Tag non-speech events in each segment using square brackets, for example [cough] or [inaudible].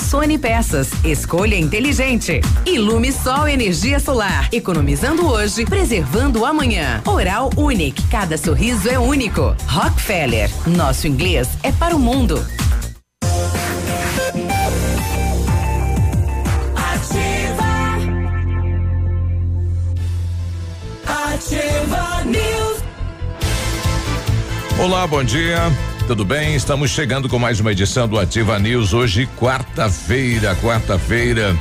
Rossoni Peças, escolha inteligente. Ilume Sol Energia Solar, economizando hoje, preservando amanhã. Oral Unique, cada sorriso é único. Rockefeller, nosso inglês é para o mundo. Ativa. Ativa News. Olá, bom dia. Tudo bem? Estamos chegando com mais uma edição do Ativa News. Hoje, quarta-feira, quarta-feira,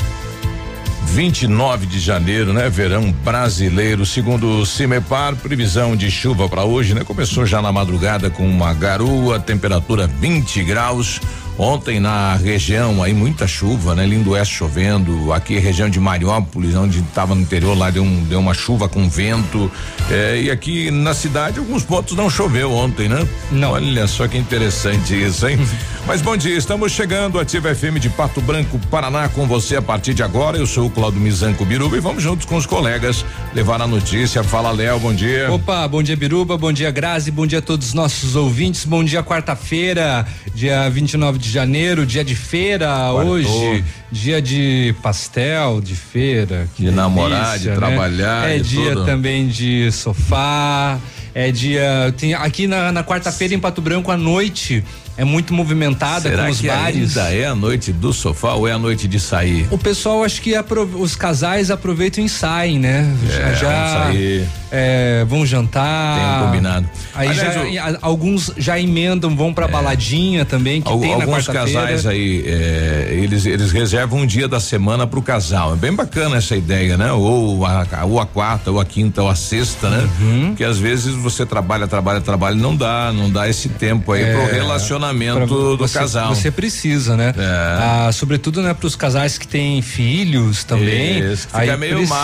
29 de janeiro, né? Verão brasileiro. Segundo o Cimepar, previsão de chuva para hoje, né? Começou já na madrugada com uma garoa, temperatura 20 graus. Ontem na região aí muita chuva, né? Lindo Oeste chovendo, aqui região de Mariópolis, onde estava no interior lá deu, um, deu uma chuva com vento, eh, e aqui na cidade alguns pontos não choveu ontem, né? Não. Olha só que interessante isso, hein? [laughs] Mas bom dia, estamos chegando Ativa FM de Pato Branco, Paraná com você a partir de agora. Eu sou o Claudio Mizanco Biruba e vamos juntos com os colegas levar a notícia. Fala Léo, bom dia. Opa, bom dia Biruba, bom dia Grazi, bom dia a todos os nossos ouvintes, bom dia quarta-feira, dia 29 de janeiro, dia de feira Quartou. hoje, dia de pastel, de feira. que De namorar, delícia, de né? trabalhar É dia tudo. também de sofá, é dia, tem aqui na, na quarta-feira em Pato Branco à noite é muito movimentada Será com os que bares. ainda é a noite do sofá ou é a noite de sair? O pessoal acho que os casais aproveitam e saem, né? É, já vão sair. é, vão jantar. Tem combinado. Aí Aliás, já, alguns já emendam, vão pra baladinha também, que Al- tem na alguns casais aí, é, eles, eles reservam um dia da semana pro casal. É bem bacana essa ideia, né? Ou a, ou a quarta, ou a quinta, ou a sexta, né? Uhum. Porque às vezes você trabalha, trabalha, trabalha, e não dá, não dá esse tempo aí pro relacionamento É, Pra- do você, casal. Você precisa, né? É. Ah, sobretudo, né, pros casais que têm filhos também. Isso, fica aí meio precisa,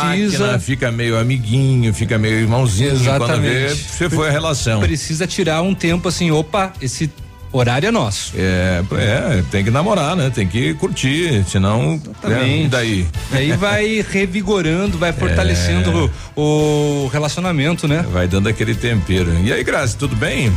máquina, fica meio amiguinho, fica meio irmãozinho. Quando vê, Exatamente. você foi a relação. Precisa tirar um tempo assim, opa, esse horário é nosso. É, é, tem que namorar, né? Tem que curtir, senão. É, Exatamente. e daí? Aí vai [laughs] revigorando, vai fortalecendo o, o relacionamento, né? Vai dando aquele tempero. E aí, Grazi, tudo bem?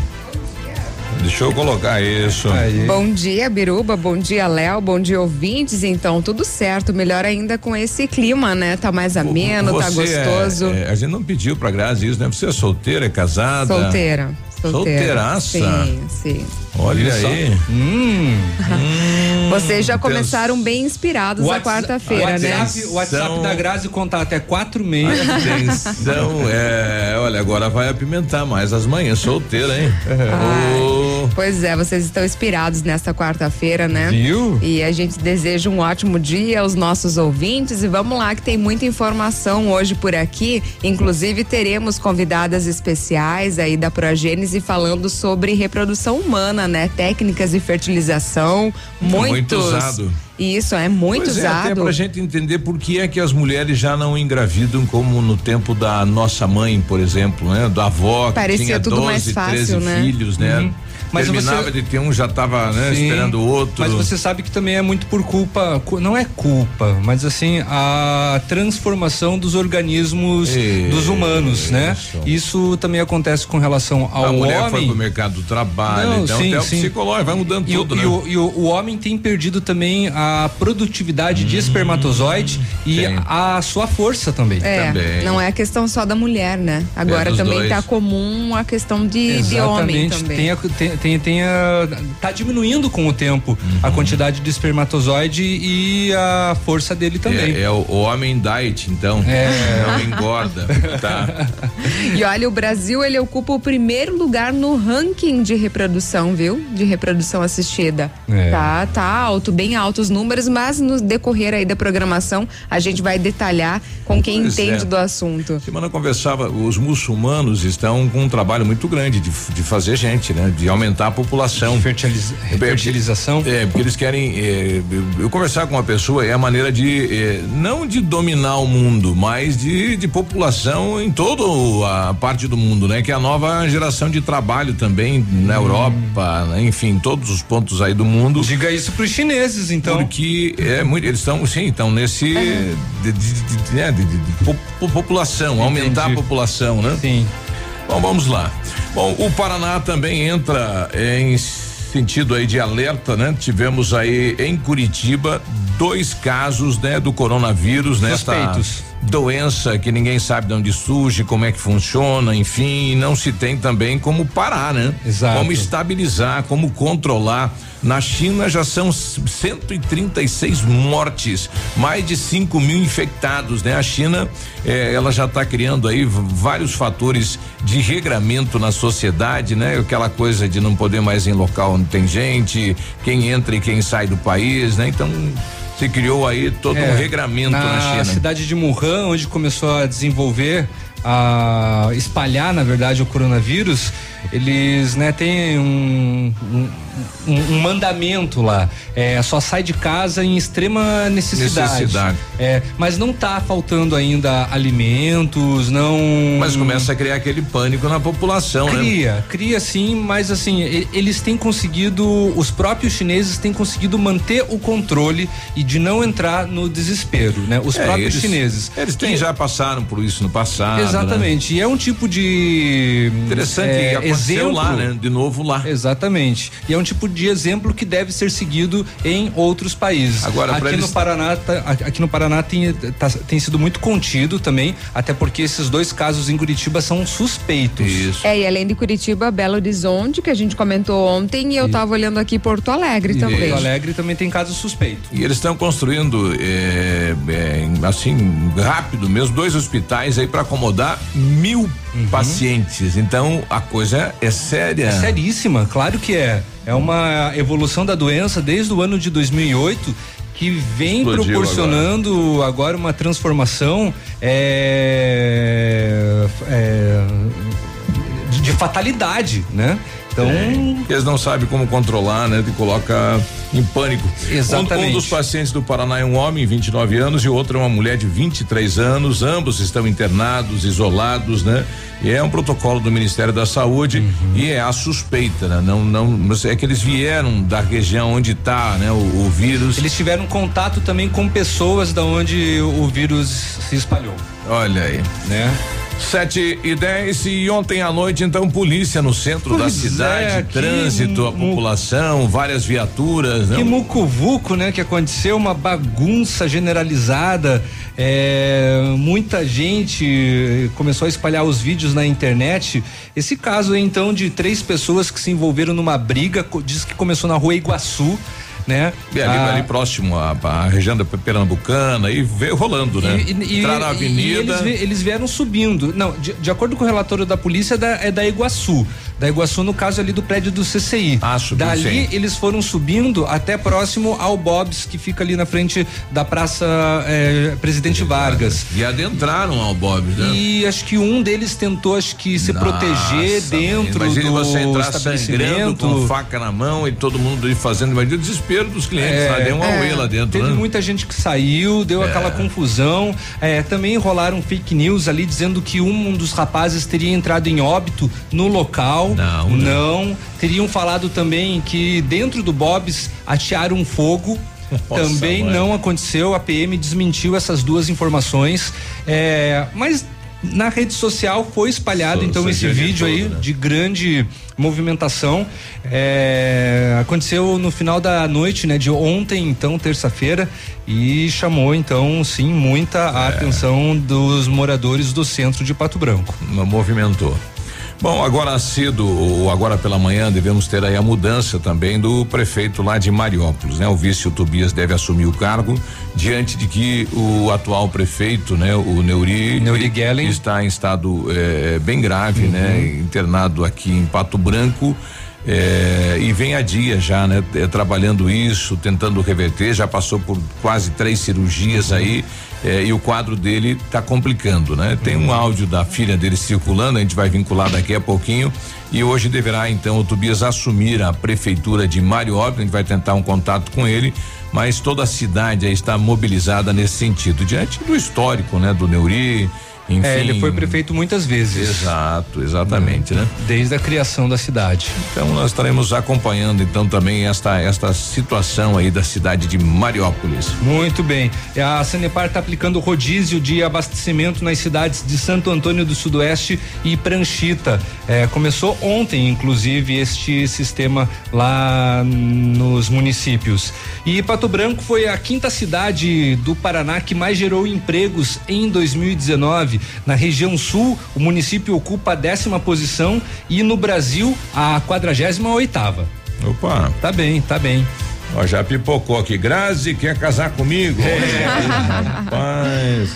Deixa eu colocar isso. Bom dia, Biruba. Bom dia, Léo. Bom dia, ouvintes. Então, tudo certo. Melhor ainda com esse clima, né? Tá mais ameno, tá Você é- gostoso. é, a gente não pediu pra Grazi isso, né? Você é solteira, é casada? Solteira. Solteira. Solteiraça? Sim, sim. Olha aí. Hum. [laughs] Vocês já Atenção. começaram bem inspirados na Whats- quarta-feira, né? O WhatsApp Então- da Grazi contato é quatro meia. Atenção, é, olha, agora vai apimentar mais as manhãs, solteira, hein? Pois é, vocês estão inspirados nesta quarta-feira, né? Viu? E a gente deseja um ótimo dia aos nossos ouvintes e vamos lá que tem muita informação hoje por aqui. Inclusive teremos convidadas especiais aí da Progênese falando sobre reprodução humana, né? Técnicas de fertilização, muitos. Muito usado. Isso, é muito pois é, até usado. pra gente entender por que é que as mulheres já não engravidam como no tempo da nossa mãe, por exemplo, né? Da avó que Parecia tinha tudo 12, mais fácil, 13 né? filhos, né? Uhum. Mas Terminava você- de ter um, já tava, né, esperando o outro. Mas você sabe que também é muito por culpa, cu- não é culpa, mas assim, a transformação dos organismos dos humanos, né? Isso também acontece com relação ao a mulher foi homem. pro mercado do trabalho, Não, então sim, até o sim. psicológico vai mudando E, o- tudo, e né? o, e o- o homem tem perdido também a, a produtividade de espermatozoide e Hum, a sua força também. É, Também. não é questão só da mulher, né? Agora dos também dois. tá comum a questão de, de homem Exatamente. também. Tem, a- tem, tem, tem a- tá diminuindo com o tempo Uhum. a quantidade de espermatozoide e a força dele também. É, é o, o homem diet, então. É. [laughs] Não engorda. Tá. E olha, o Brasil ele ocupa o primeiro lugar no ranking de reprodução, viu? De reprodução assistida. É. Tá, tá alto, bem alto os números, mas no decorrer aí da programação a gente vai detalhar com quem Pois entende é. do assunto. Semana eu conversava, os muçulmanos estão com um trabalho muito grande de, de fazer gente, né? De aumentar a população. Fertiliz- fertilização. É, porque eles querem. é, eu, conversar com uma pessoa é a maneira de. é, não de dominar o mundo, mas de, de população em toda a parte do mundo, né? Que é a nova geração de trabalho também na Europa, né? enfim, todos os pontos aí do mundo. Diga isso pros chineses, então. Porque é muito, eles estão, sim, estão nesse de, de, de, de, né, de- de- de po- po- população, aumentar a Entendi. população, né? Sim. Bom, vamos lá. Bom, o Paraná também entra em sentido aí de alerta, né? Tivemos aí em Curitiba dois casos, né, do coronavírus, né? esta Suspeitos. Doença que ninguém sabe de onde surge, como é que funciona, enfim, não se tem também como parar, né? Exato. Como estabilizar, como controlar. Na China já são 136 mortes, mais de 5 mil infectados, né? A China, eh, ela já está criando aí vários fatores de regramento na sociedade, né? Aquela coisa de não poder mais ir em local onde tem gente, quem entra e quem sai do país, né? Então se criou aí todo É, um regramento na, na China. cidade de Wuhan, onde começou a desenvolver, a espalhar, na verdade, o coronavírus, eles, né, têm um, um, um- mandamento lá. É, só sai de casa em extrema necessidade. Necessidade. É, mas não tá faltando ainda alimentos, não. Mas começa a criar aquele pânico na população, né? Cria, cria sim, mas assim, eles têm conseguido, os próprios chineses têm conseguido manter o controle e de não entrar no desespero, né? Os É, próprios eles- chineses. Eles têm, já passaram por isso no passado. né? Exatamente. E é um tipo de. Interessante, é, exemplo. lá, né? De novo lá. Exatamente. E é um tipo de exemplo que deve ser seguido em outros países. Agora, pra aqui eles- no Paraná, tá- aqui no Paraná tem, tá- tem sido muito contido também, até porque esses dois casos em Curitiba são suspeitos. Isso. É, e além de Curitiba, Belo Horizonte, que a gente comentou ontem, e eu tava olhando aqui Porto Alegre E também. Porto Alegre também tem casos suspeitos. E eles estão construindo, é, é, assim, rápido mesmo, dois hospitais aí para acomodar mil pacientes. Então a coisa é séria. É seríssima, claro que é. É uma evolução da doença desde o ano de 2008 que vem Explodiu proporcionando agora. uma transformação é, é, de fatalidade, né? Então, Eles não sabem como controlar, né? E coloca em pânico. Exatamente. Um, um dos pacientes do Paraná é um homem, 29 anos, e o outro é uma mulher de 23 anos. Ambos estão internados, isolados, né? E é um protocolo do Ministério da Saúde Uhum. e é a suspeita, né? Não, não, é que eles vieram da região onde está, né? O, o vírus. eles tiveram contato também com pessoas da onde o vírus se espalhou, Olha aí. né? Sete e dez e ontem à noite, então, polícia no centro da Pois cidade, é, trânsito, a população, várias viaturas, né? Que mucuvuco, né? Que aconteceu uma bagunça generalizada. É, muita gente começou a espalhar os vídeos na internet. Esse caso então, de três pessoas que se envolveram numa briga, diz que começou na rua Iguaçu, né? E ali, Ah, ali próximo à, à região da Pernambucana e veio rolando, né? E, Entrar na avenida. eles, eles vieram subindo. Não, de, de acordo com o relatório da polícia, é da, é da Iguaçu. Da Iguaçu, no caso ali do prédio do CCI. Ah, subiu, Dali sim. eles foram subindo até próximo ao Bob's, que fica ali na frente da Praça eh, Presidente Vargas. E adentraram ao Bob, né? E acho que um deles tentou, acho que se Nossa, proteger dentro imagine do você entrar sangrando com faca na mão e todo mundo fazendo, imagina o desespero dos clientes, É, lá, deu uma é, lá dentro, Teve né? muita gente que saiu, deu aquela confusão. É, também rolaram fake news ali dizendo que um dos rapazes teria entrado em óbito no local. Não, né? Não. Teriam falado também que dentro do Bob's atearam fogo. [laughs] Nossa, também mãe. não aconteceu. A PM desmentiu essas duas informações. É, mas na rede social foi espalhado So- então esse vídeo aí né? de grande movimentação. É, aconteceu no final da noite, né, de ontem, então, terça-feira, e chamou então, sim, muita É. a atenção dos moradores do centro de Pato Branco. movimentou. Bom, agora cedo ou agora pela manhã devemos ter aí a mudança também do prefeito lá de Mariópolis, né? O vice o Tobias deve assumir o cargo diante de que o atual prefeito, né? O Neuri, Neuri Gellen. está em estado eh, bem grave, né? Internado aqui em Pato Branco. eh, e vem a dia já, né? eh, trabalhando isso, tentando reverter, já passou por quase três cirurgias aí eh, e o quadro dele está complicando, né? Tem um áudio da filha dele circulando, a gente vai vincular daqui a pouquinho e hoje deverá então o Tobias assumir a prefeitura de Mariópolis, a gente vai tentar um contato com ele, mas toda a cidade está mobilizada nesse sentido, diante do histórico, né? Do Neuri, enfim. É, ele foi prefeito muitas vezes. Exato, exatamente, né? Desde a criação da cidade. Então nós estaremos acompanhando então também esta esta situação aí da cidade de Mariópolis. Muito bem. A Sanepar está aplicando rodízio de abastecimento nas cidades de Santo Antônio do Sudoeste e Pranchita. É, começou ontem, inclusive, este sistema lá nos municípios. E Pato Branco foi a quinta cidade do Paraná que mais gerou empregos em 2019. Na região sul, o município ocupa a décima posição e no Brasil a quadragésima oitava. Opa, Tá bem, tá bem. ó, já pipocou aqui. Grazi quer casar comigo? Rapaz.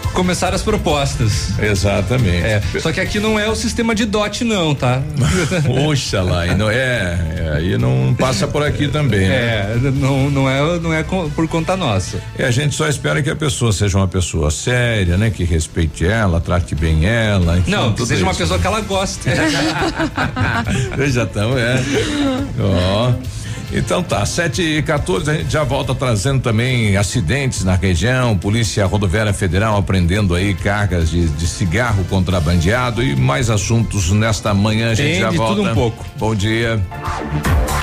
[laughs] Começaram as propostas. Exatamente. É, só que aqui não é o sistema de DOT não, tá? [laughs] Poxa lá, e não é, é, aí não passa por aqui também, né? É, não, não é, não é por conta nossa. E a gente só espera que a pessoa seja uma pessoa séria, né? Que respeite ela, trate bem ela. enfim, Não, que seja uma isso. pessoa que ela goste. [laughs] Já estamos, é. Ó. Então tá, 7 e 14 a gente já volta trazendo também acidentes na região, Polícia Rodoviária Federal apreendendo aí cargas de, de cigarro contrabandeado e mais assuntos nesta manhã a gente Tem já de volta. tudo um pouco. Bom dia.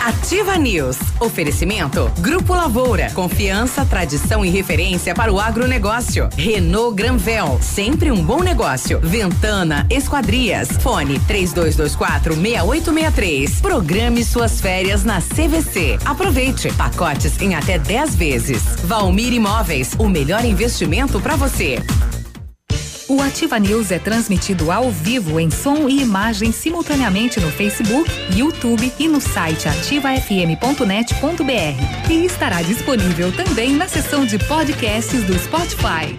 Ativa News. Oferecimento. Grupo Lavoura. Confiança, tradição e referência para o agronegócio. Renault Granvel. Sempre um bom negócio. Ventana Esquadrias. Fone 3224 6863. Programe suas férias na CVC. Aproveite. Pacotes em até 10 vezes. Valmir Imóveis. O melhor investimento para você. O Ativa News é transmitido ao vivo em som e imagem simultaneamente no Facebook, YouTube e no site ativafm.net.br. E estará disponível também na seção de podcasts do Spotify.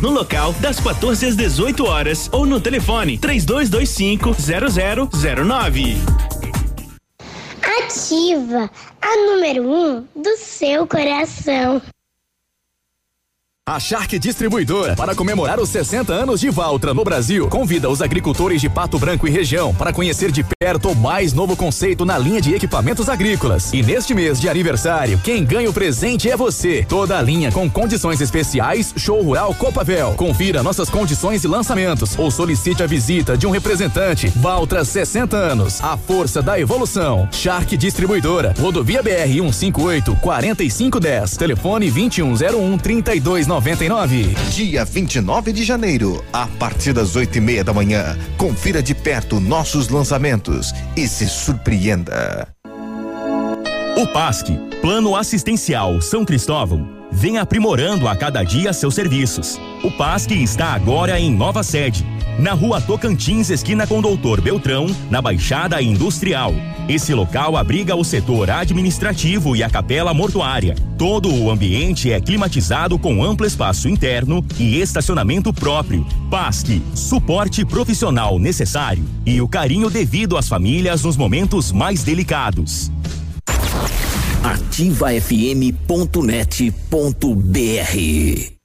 no local das 14 às 18 horas ou no telefone 3225 0009. Ativa a número 1 um do seu coração. A Shark Distribuidora, para comemorar os 60 anos de Valtra no Brasil, convida os agricultores de Pato Branco e região para conhecer de perto o mais novo conceito na linha de equipamentos agrícolas. E neste mês de aniversário, quem ganha o presente é você. Toda a linha com condições especiais, Show Rural Copavel. Confira nossas condições e lançamentos ou solicite a visita de um representante. Valtra 60 anos, a força da evolução. Shark Distribuidora, Rodovia BR 158 4510, telefone 2101 3299. Dia 29 de janeiro, a partir das oito e meia da manhã, confira de perto nossos lançamentos e se surpreenda. O PASC, Plano Assistencial São Cristóvão, vem aprimorando a cada dia seus serviços. O PASC está agora em nova sede, na rua Tocantins, esquina com Doutor Beltrão, na Baixada Industrial. Esse local abriga o setor administrativo e a capela mortuária. Todo o ambiente é climatizado com amplo espaço interno e estacionamento próprio. PASC, suporte profissional necessário e o carinho devido às famílias nos momentos mais delicados. ativafm.net.br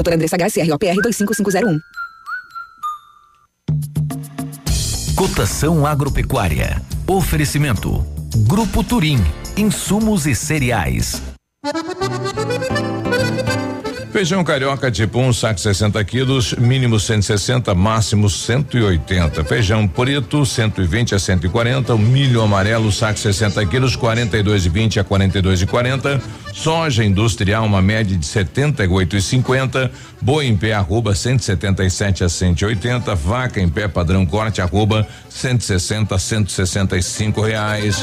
Doutora Andressa HSR, OPR 25501. Cotação agropecuária. Oferecimento. Grupo Turim. Insumos e cereais. Feijão carioca tipo 1, um, saco 60 quilos, mínimo 160, máximo 180. Feijão preto, 120 a 140. O milho amarelo, saco 60 quilos, 42,20 a 42,40. Soja industrial, uma média de 78,50. Boi em pé, arroba 177 a 180. Vaca em pé, padrão corte, arroba 160 a 165 reais.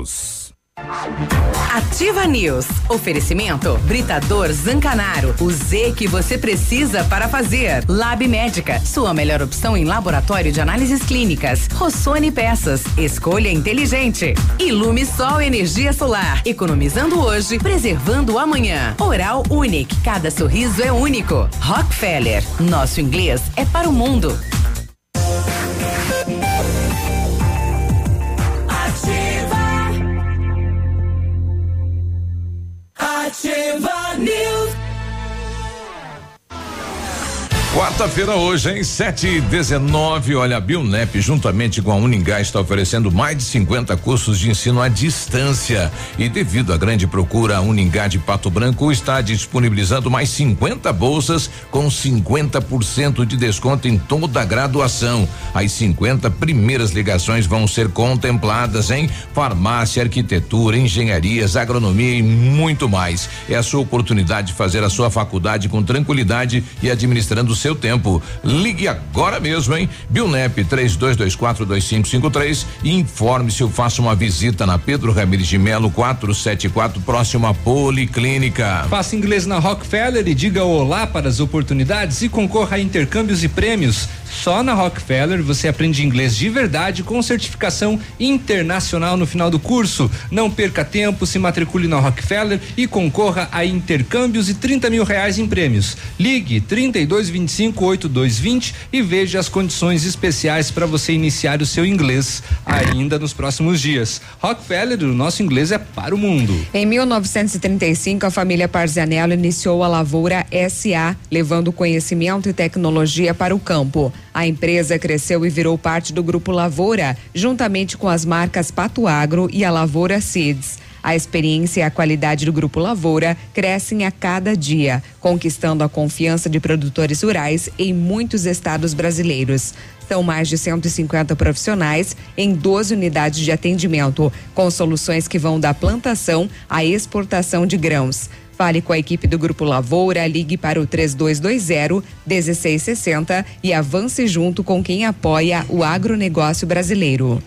Ativa News. Oferecimento Britador Zancanaro. O Z que você precisa para fazer. Lab Médica. Sua melhor opção em laboratório de análises clínicas. Rossoni Peças. Escolha inteligente. Ilume Sol Energia Solar. Economizando hoje, preservando amanhã. Oral Unique. Cada sorriso é único. Rockefeller. Nosso inglês é para o mundo. Ativa News. Quarta-feira hoje, em 7 e 19 olha, a Bionep, juntamente com a Uningá, está oferecendo mais de 50 cursos de ensino à distância. E devido à grande procura, a Uningá de Pato Branco está disponibilizando mais 50 bolsas com 50% de desconto em toda a graduação. As 50 primeiras ligações vão ser contempladas em farmácia, arquitetura, engenharias, agronomia e muito mais. É a sua oportunidade de fazer a sua faculdade com tranquilidade e administrando seu tempo. Ligue agora mesmo, hein? Bionep 32242553 e informe-se ou faça uma visita na Pedro Ramires de Melo 474, próximo à Policlínica. Faça inglês na Rockefeller e diga olá para as oportunidades e concorra a intercâmbios e prêmios. Só na Rockefeller você aprende inglês de verdade com certificação internacional no final do curso. Não perca tempo, se matricule na Rockefeller e concorra a intercâmbios e 30 mil reais em prêmios. Ligue 3225 8220 e veja as condições especiais para você iniciar o seu inglês ainda nos próximos dias. Rockefeller, o nosso inglês é para o mundo. Em 1935, a família Parzianello iniciou a Lavoura SA, levando conhecimento e tecnologia para o campo. A empresa cresceu e virou parte do Grupo Lavoura, juntamente com as marcas Pato Agro e a Lavoura Seeds. A experiência e a qualidade do Grupo Lavoura crescem a cada dia, conquistando a confiança de produtores rurais em muitos estados brasileiros. São mais de 150 profissionais em 12 unidades de atendimento, com soluções que vão da plantação à exportação de grãos. Fale com a equipe do Grupo Lavoura, ligue para o 3220 1660 e avance junto com quem apoia o agronegócio brasileiro.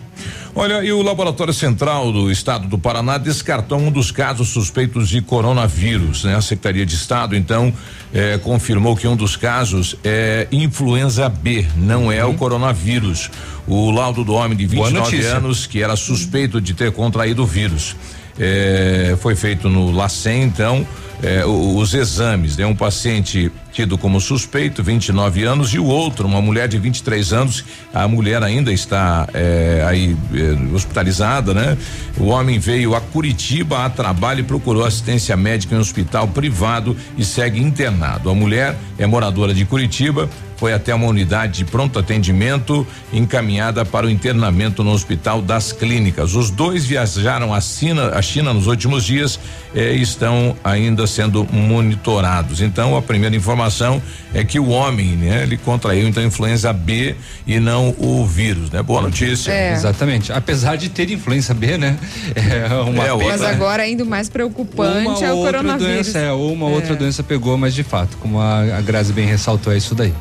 Olha, e o Laboratório Central do Estado do Paraná descartou um dos casos suspeitos de coronavírus, né? A Secretaria de Estado, então, eh, confirmou que um dos casos é influenza B, não é o coronavírus. O laudo do homem de 29 anos, que era suspeito de ter contraído o vírus. Eh, foi feito no LACEN, então, o- os exames. Né? Um paciente tido como suspeito, 29 anos, e o outro, uma mulher de 23 anos. A mulher ainda está eh, aí eh, hospitalizada, né? O homem veio a Curitiba a trabalho e procurou assistência médica em um hospital privado e segue internado. A mulher é moradora de Curitiba. Foi até uma unidade de pronto atendimento encaminhada para o internamento no Hospital das Clínicas. Os dois viajaram à China, à China nos últimos dias eh, e estão ainda sendo monitorados. Então, a primeira informação é que o homem, né, ele contraiu então influenza B e não o vírus, né? Boa notícia. É. Exatamente. Apesar de ter influenza B, né? [laughs] É uma É, pena. Mas agora ainda o mais preocupante uma é o outra coronavírus. doença, é, ou uma É. outra doença pegou, mas de fato, como a, a Grazi bem ressaltou, é isso daí.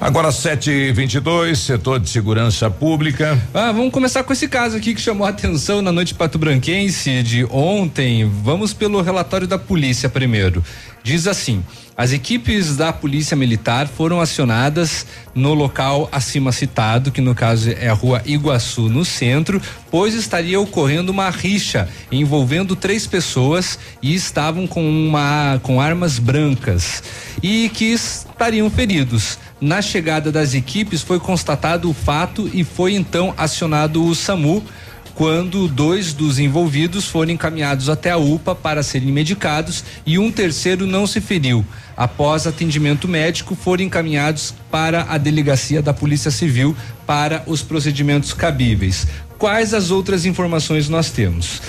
Agora 7:22, setor de segurança pública. Ah, vamos começar com esse caso aqui que chamou a atenção na noite pato-branquense de ontem. Vamos pelo relatório da polícia primeiro. Diz assim: as equipes da Polícia Militar foram acionadas no local acima citado, que no caso é a rua Iguaçu, no centro, pois estaria ocorrendo uma rixa envolvendo três pessoas e estavam com uma com armas brancas e que estariam feridos. Na chegada das equipes foi constatado o fato e foi então acionado o SAMU quando dois dos envolvidos foram encaminhados até a UPA para serem medicados e um terceiro não se feriu. Após atendimento médico, foram encaminhados para a delegacia da Polícia Civil para os procedimentos cabíveis. Quais as outras informações nós temos?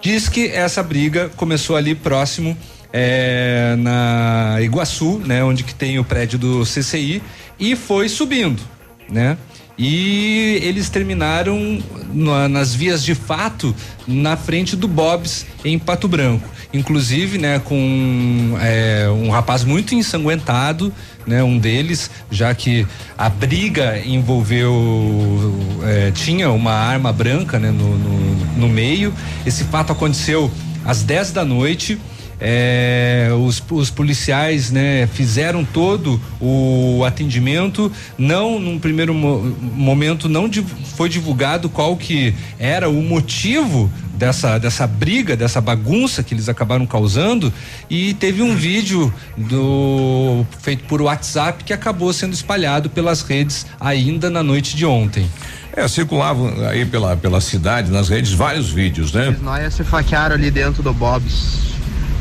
Diz que essa briga começou ali próximo é, na Iguaçu, né, onde que tem o prédio do CCI e foi subindo, né? E eles terminaram na- nas vias de fato na frente do Bob's em Pato Branco, inclusive, né, com é, um rapaz muito ensanguentado, né, um deles, já que a briga envolveu é, tinha uma arma branca, né, no, no, no meio. Esse fato aconteceu às 10 da noite. É, os, os policiais né, fizeram todo o atendimento não num primeiro mo- momento não div- foi divulgado qual que era o motivo dessa dessa briga dessa bagunça que eles acabaram causando e teve um vídeo do feito por WhatsApp que acabou sendo espalhado pelas redes ainda na noite de ontem É, circulavam aí pela, pela cidade, nas redes, vários vídeos, né? Nós se faquearam ali dentro do Bob's.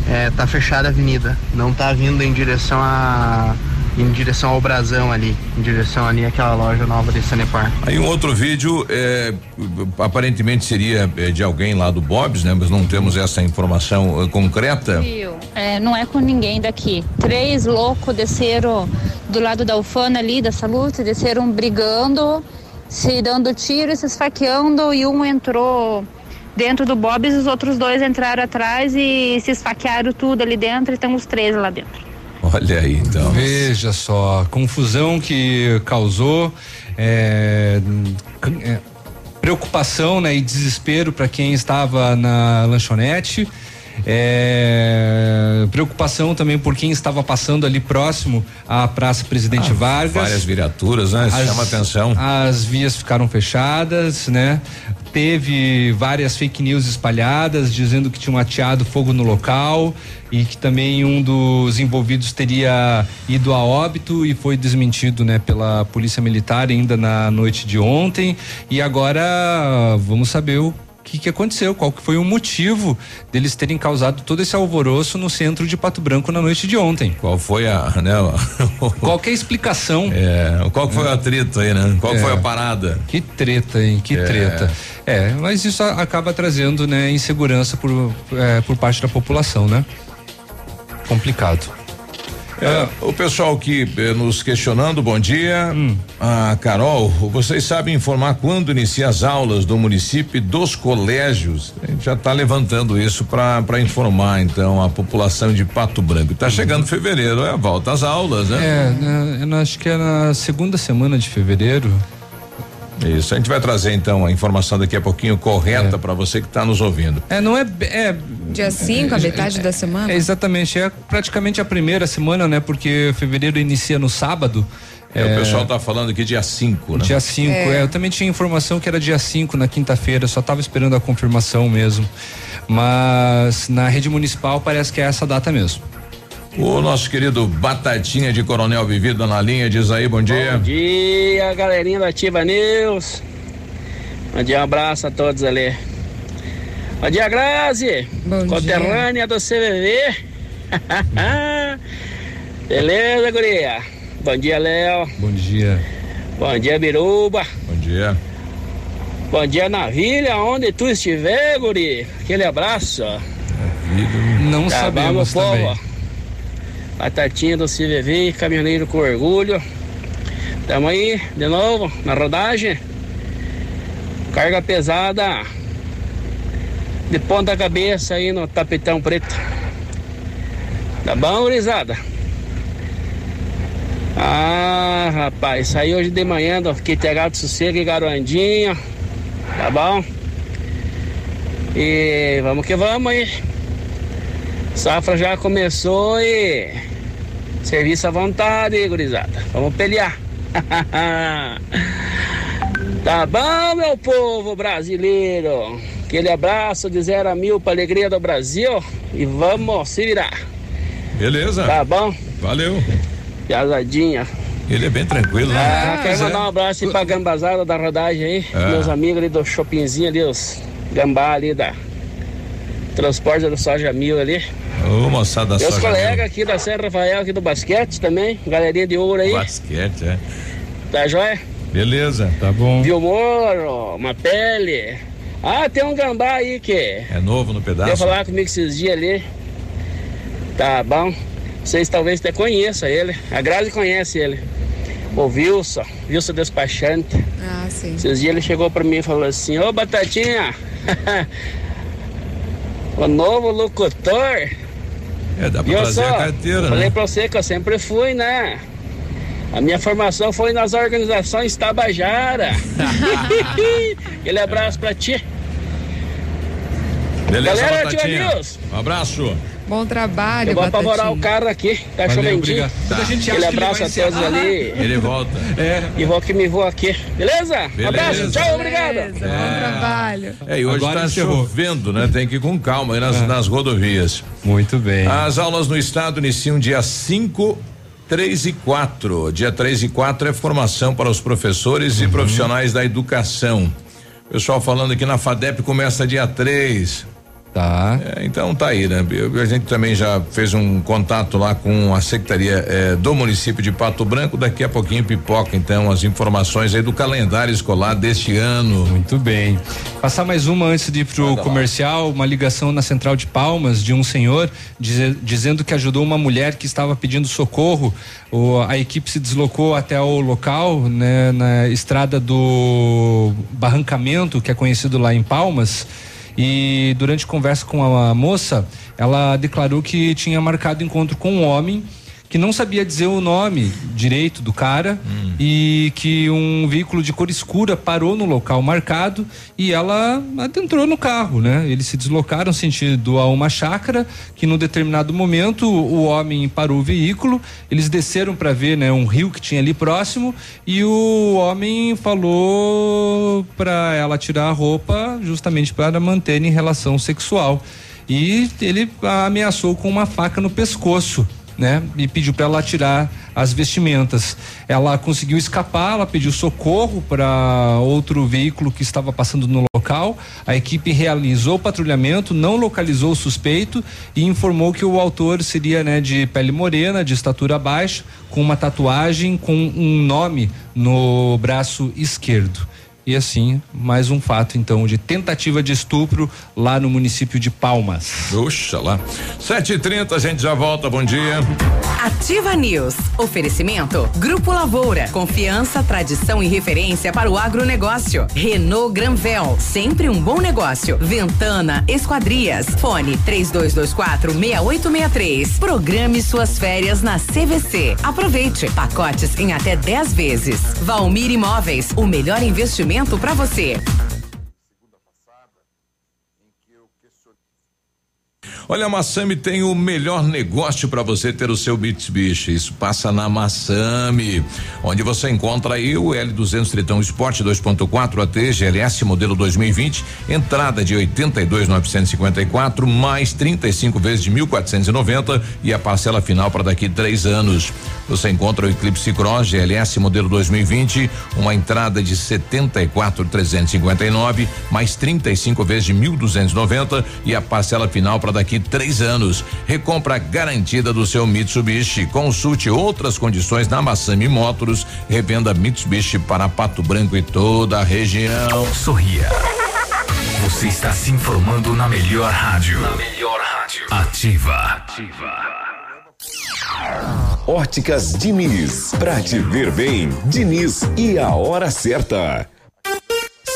É, tá fechada a avenida. Não tá vindo em direção a. em direção ao Brasão ali. Em direção ali àquela loja nova de Sanepar. Aí um outro vídeo, é, aparentemente seria é, de alguém lá do Bob's, né? Mas não temos essa informação eh, concreta. Viu? É, não é com ninguém daqui. Três loucos desceram do lado da Ufana ali, da Salute, desceram brigando, se dando tiro e se esfaqueando, e um entrou dentro do Bob's, os outros dois entraram atrás e se esfaquearam tudo ali dentro, e tem os três lá dentro. Olha aí, então. Veja só, a confusão que causou, é, é, preocupação né, e desespero para quem estava na lanchonete. É, preocupação também por quem estava passando ali próximo à Praça Presidente Vargas. Ah, Várias viaturas, né? Isso chama atenção. As vias ficaram fechadas, né? Teve várias fake news espalhadas dizendo que tinham ateado fogo no local e que também um dos envolvidos teria ido a óbito e foi desmentido, né, pela Polícia Militar ainda na noite de ontem. E agora vamos saber o que, que aconteceu, qual que foi o motivo deles terem causado todo esse alvoroço no centro de Pato Branco na noite de ontem. Qual foi a, né? [laughs] qual que é a explicação? É, qual que foi o atrito aí, né? Qual É. foi a parada? Que treta, hein? Que É. treta. É, mas isso a- acaba trazendo, né, insegurança por, é, por parte da população, né? Complicado. É, o pessoal que eh, nos questionando, bom dia. Hum. A Carol, vocês sabem informar quando inicia as aulas do município e dos colégios? A gente já está levantando isso para informar, então, a população de Pato Branco. Está chegando fevereiro, é a volta às aulas, né? É, né, eu acho que é na segunda semana de fevereiro. Isso, a gente vai trazer então a informação daqui a pouquinho correta para você que está nos ouvindo. É, não é. é Dia 5, a metade da semana? É exatamente, é praticamente a primeira semana, né? Porque fevereiro inicia no sábado. É, o pessoal tá falando aqui dia 5, né? Dia 5, é. Eu também tinha informação que era dia 5 na quinta-feira, só tava esperando a confirmação mesmo. Mas na rede municipal parece que é essa data mesmo. O nosso querido Batatinha de Coronel Vivido na linha, diz aí, bom dia. Bom dia, galerinha da Ativa News. Bom dia, um abraço a todos ali. Bom dia, Grazi. Bom conterrânea do CVV. [laughs] Beleza, guria? Bom dia, Léo. Bom dia. Bom dia, Biruba. Bom dia. Bom dia, Navilha, onde tu estiver, guri. Aquele abraço. Não tá sabemos bom, também. Batatinha do CVV, caminhoneiro com orgulho. Tamo aí, de novo, na rodagem. Carga pesada. De ponta cabeça aí no tapetão preto. Tá bom, gurizada? Ah, rapaz, saí hoje de manhã do QTH do Sossego e Garuandinho. Tá bom? E vamos que vamos aí. Safra já começou e serviço à vontade, gurizada. Vamos pelear. [laughs] tá bom, meu povo brasileiro. Aquele abraço de zero a mil para alegria do Brasil e vamos se virar. Beleza. Tá bom? Valeu. Piazadinha. Ele é bem tranquilo, né? Ah, quero Pois é. mandar um abraço aí pra gambazada da rodagem aí. É. Meus amigos ali do shoppingzinho ali, os gambá ali da transporte do Soja Mil ali. Ô, moçada Meus colegas aqui da Serra Rafael, aqui do basquete também, galerinha de ouro aí. Basquete, é. Tá joia? Beleza. Tá bom. Vilmoro, uma pele. Ah, tem um gambá aí que É novo no pedaço. falar comigo esses dias ali. Tá bom. Vocês talvez até conheçam ele. A Grazi conhece ele. O Wilson, Wilson Despachante. Ah, sim. Esses dias ele chegou pra mim e falou assim, ô Batatinha, [laughs] o novo locutor. É, dá pra Viu trazer só? a carteira, Falei né? pra você que eu sempre fui, né? A minha formação foi nas organizações Tabajara. [laughs] Aquele abraço pra ti. Beleza, Galera, Ativa Batatinha. Um abraço. Bom trabalho, Eu vou apavorar o Batatinha. carro aqui, tá Aquele acha que ele abraço vai a todos ali. Ele volta. É. E vou que me vou aqui. Beleza? Beleza. abraço, tchau, obrigado. Beleza, Bom trabalho. É, e hoje Agora tá encerrou. chovendo, né? Tem que ir com calma aí nas, É. nas rodovias. Muito bem. As aulas no estado iniciam dia 5, 3 e 4. Dia 3 e 4 é formação para os professores Uhum. e profissionais da educação. Pessoal falando aqui na FADEP começa dia 3. Tá. É, então tá aí, né? A gente também já fez um contato lá com a Secretaria eh, do município de Pato Branco. Daqui a pouquinho pipoca, então, as informações aí do calendário escolar deste ano. Muito bem. Passar mais uma antes de ir pro Manda lá. comercial, uma ligação na central de Palmas de um senhor dize- dizendo que ajudou uma mulher que estava pedindo socorro. O- a equipe se deslocou até o local, né, na estrada do Barrancamento, que é conhecido lá em Palmas. E durante conversa com a moça, ela declarou que tinha marcado encontro com um homem que não sabia dizer o nome direito do cara e que um veículo de cor escura parou no local marcado e ela adentrou no carro, né? Eles se deslocaram sentido a uma chácara que num determinado momento o homem parou o veículo, eles desceram para ver, né, um rio que tinha ali próximo e o homem falou para ela tirar a roupa justamente para manter em relação sexual. E ele a ameaçou com uma faca no pescoço né? E pediu para ela tirar as vestimentas. Ela conseguiu escapar, ela pediu socorro para outro veículo que estava passando no local. A equipe realizou o patrulhamento, não localizou o suspeito e informou que o autor seria, né, de pele morena, de estatura baixa, com uma tatuagem com um nome no braço esquerdo. E assim, mais um fato então de tentativa de estupro lá no município de Palmas. Oxa lá. 7h30, a gente já volta. Bom dia. Ativa News. Oferecimento Grupo Lavoura. Confiança, tradição e referência para o agronegócio. Renault Granvel. Sempre um bom negócio. Ventana Esquadrias. Fone 3224 6863. Programe suas férias na CVC. Aproveite. Pacotes em até 10 vezes. Valmir Imóveis. O melhor investimento para você. Olha, a Massami tem o melhor negócio para você ter o seu Mitsubishi. Isso passa na Massami, onde você encontra aí o L200 Tritão Sport 2.4 AT GLS modelo 2020, entrada de 82.954 mais 35 vezes de 1.490 e a parcela final para daqui três anos. Você encontra o Eclipse Cross GLS modelo 2020, uma entrada de 74.359 mais 35 vezes de 1.290 e a parcela final para daqui três anos. Recompra garantida do seu Mitsubishi. Consulte outras condições na Massami Motors, revenda Mitsubishi para Pato Branco e toda a região. Sorria. Você está se informando na melhor rádio. Na melhor rádio. Ativa. Ativa. Óticas Diniz. Pra te ver bem, Diniz e a hora certa.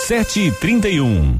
Sete e trinta e um.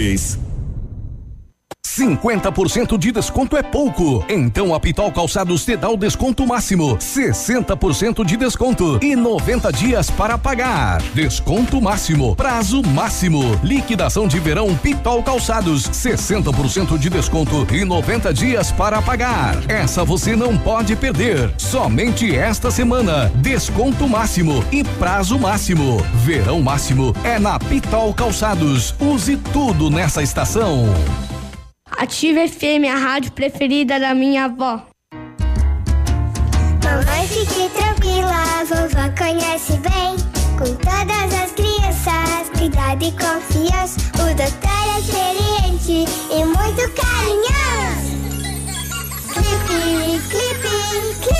Cheers. 50% de desconto é pouco. Então a Pitol Calçados te dá o desconto máximo, 60% de desconto e 90 dias para pagar. Desconto máximo, prazo máximo. Liquidação de verão Pitol Calçados, 60% de desconto e 90 dias para pagar. Essa você não pode perder. Somente esta semana. Desconto máximo e prazo máximo. Verão máximo é na Pitol Calçados. Use tudo nessa estação. Ativa FM, a rádio preferida da minha avó. Mamãe, fique tranquila, vovó conhece bem. Com todas as crianças, cuidado e confiança. O doutor é experiente e muito carinhoso. Clipe, clipe, clipe.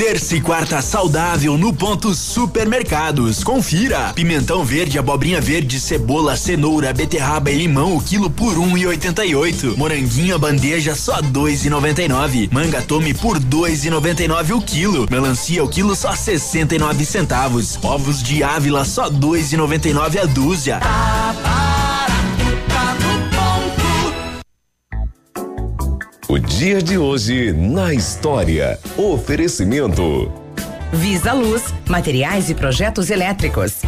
Terça e quarta saudável no ponto supermercados. Confira. Pimentão verde, abobrinha verde, cebola, cenoura, beterraba e limão, o quilo por um e oitenta e oito. Moranguinho a bandeja só dois e noventa e nove. Manga tome por dois e noventa e nove o quilo. Melancia o quilo só sessenta e nove centavos. Ovos de Ávila só dois e noventa e nove a dúzia. O dia de hoje na história. Oferecimento. Visa Luz, materiais e projetos elétricos.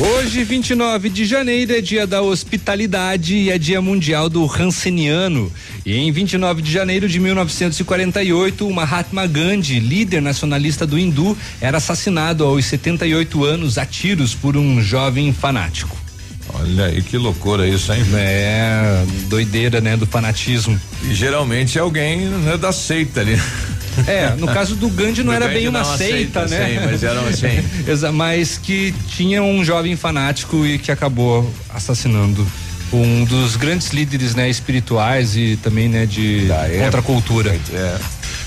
Hoje, 29 de janeiro, é dia da hospitalidade e é dia mundial do Hanseniano. E em 29 de janeiro de 1948, o Mahatma Gandhi, líder nacionalista do hindu, era assassinado aos 78 anos a tiros por um jovem fanático. Olha aí que loucura isso, hein? É, doideira, né, do fanatismo. E geralmente é alguém né, da seita ali. [laughs] É, no caso do Gandhi não Do era Gandhi bem uma seita, seita, né? sim, mas era assim. [laughs] Mas que tinha um jovem fanático e que acabou assassinando um dos grandes líderes, né, espirituais e também, né, de contracultura. É.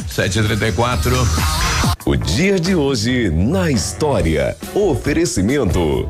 734. O dia de hoje na história. Oferecimento.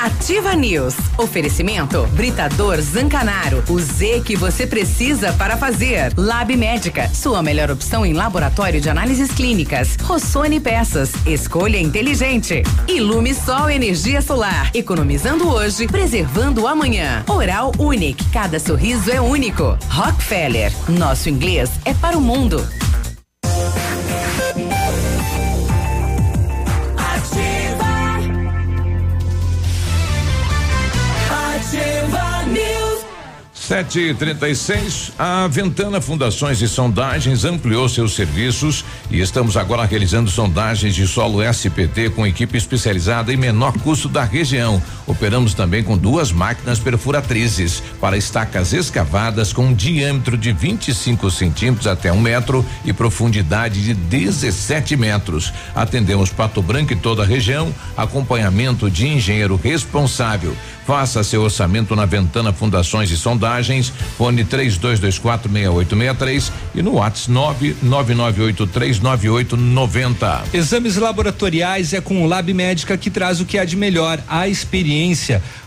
Ativa News. Oferecimento Britador Zancanaro. O Z que você precisa para fazer. Lab Médica. Sua melhor opção em laboratório de análises clínicas. Rossoni Peças. Escolha inteligente. Ilume Sol Energia Solar. Economizando hoje, preservando amanhã. Oral Unique. Cada sorriso é único. Rockefeller. Nosso inglês é para o mundo. Sete e trinta e seis, a Ventana Fundações e Sondagens ampliou seus serviços e estamos agora realizando sondagens de solo SPT com equipe especializada em menor custo da região. Operamos também com duas máquinas perfuratrizes para estacas escavadas com um diâmetro de 25 centímetros até um metro e profundidade de 17 metros. Atendemos Pato Branco e toda a região, acompanhamento de engenheiro responsável. Faça seu orçamento na Ventana Fundações e Sondagens, fone 32246863 e no WhatsApp 999839890. Exames laboratoriais é com o Lab Médica que traz o que há de melhor, a experiência.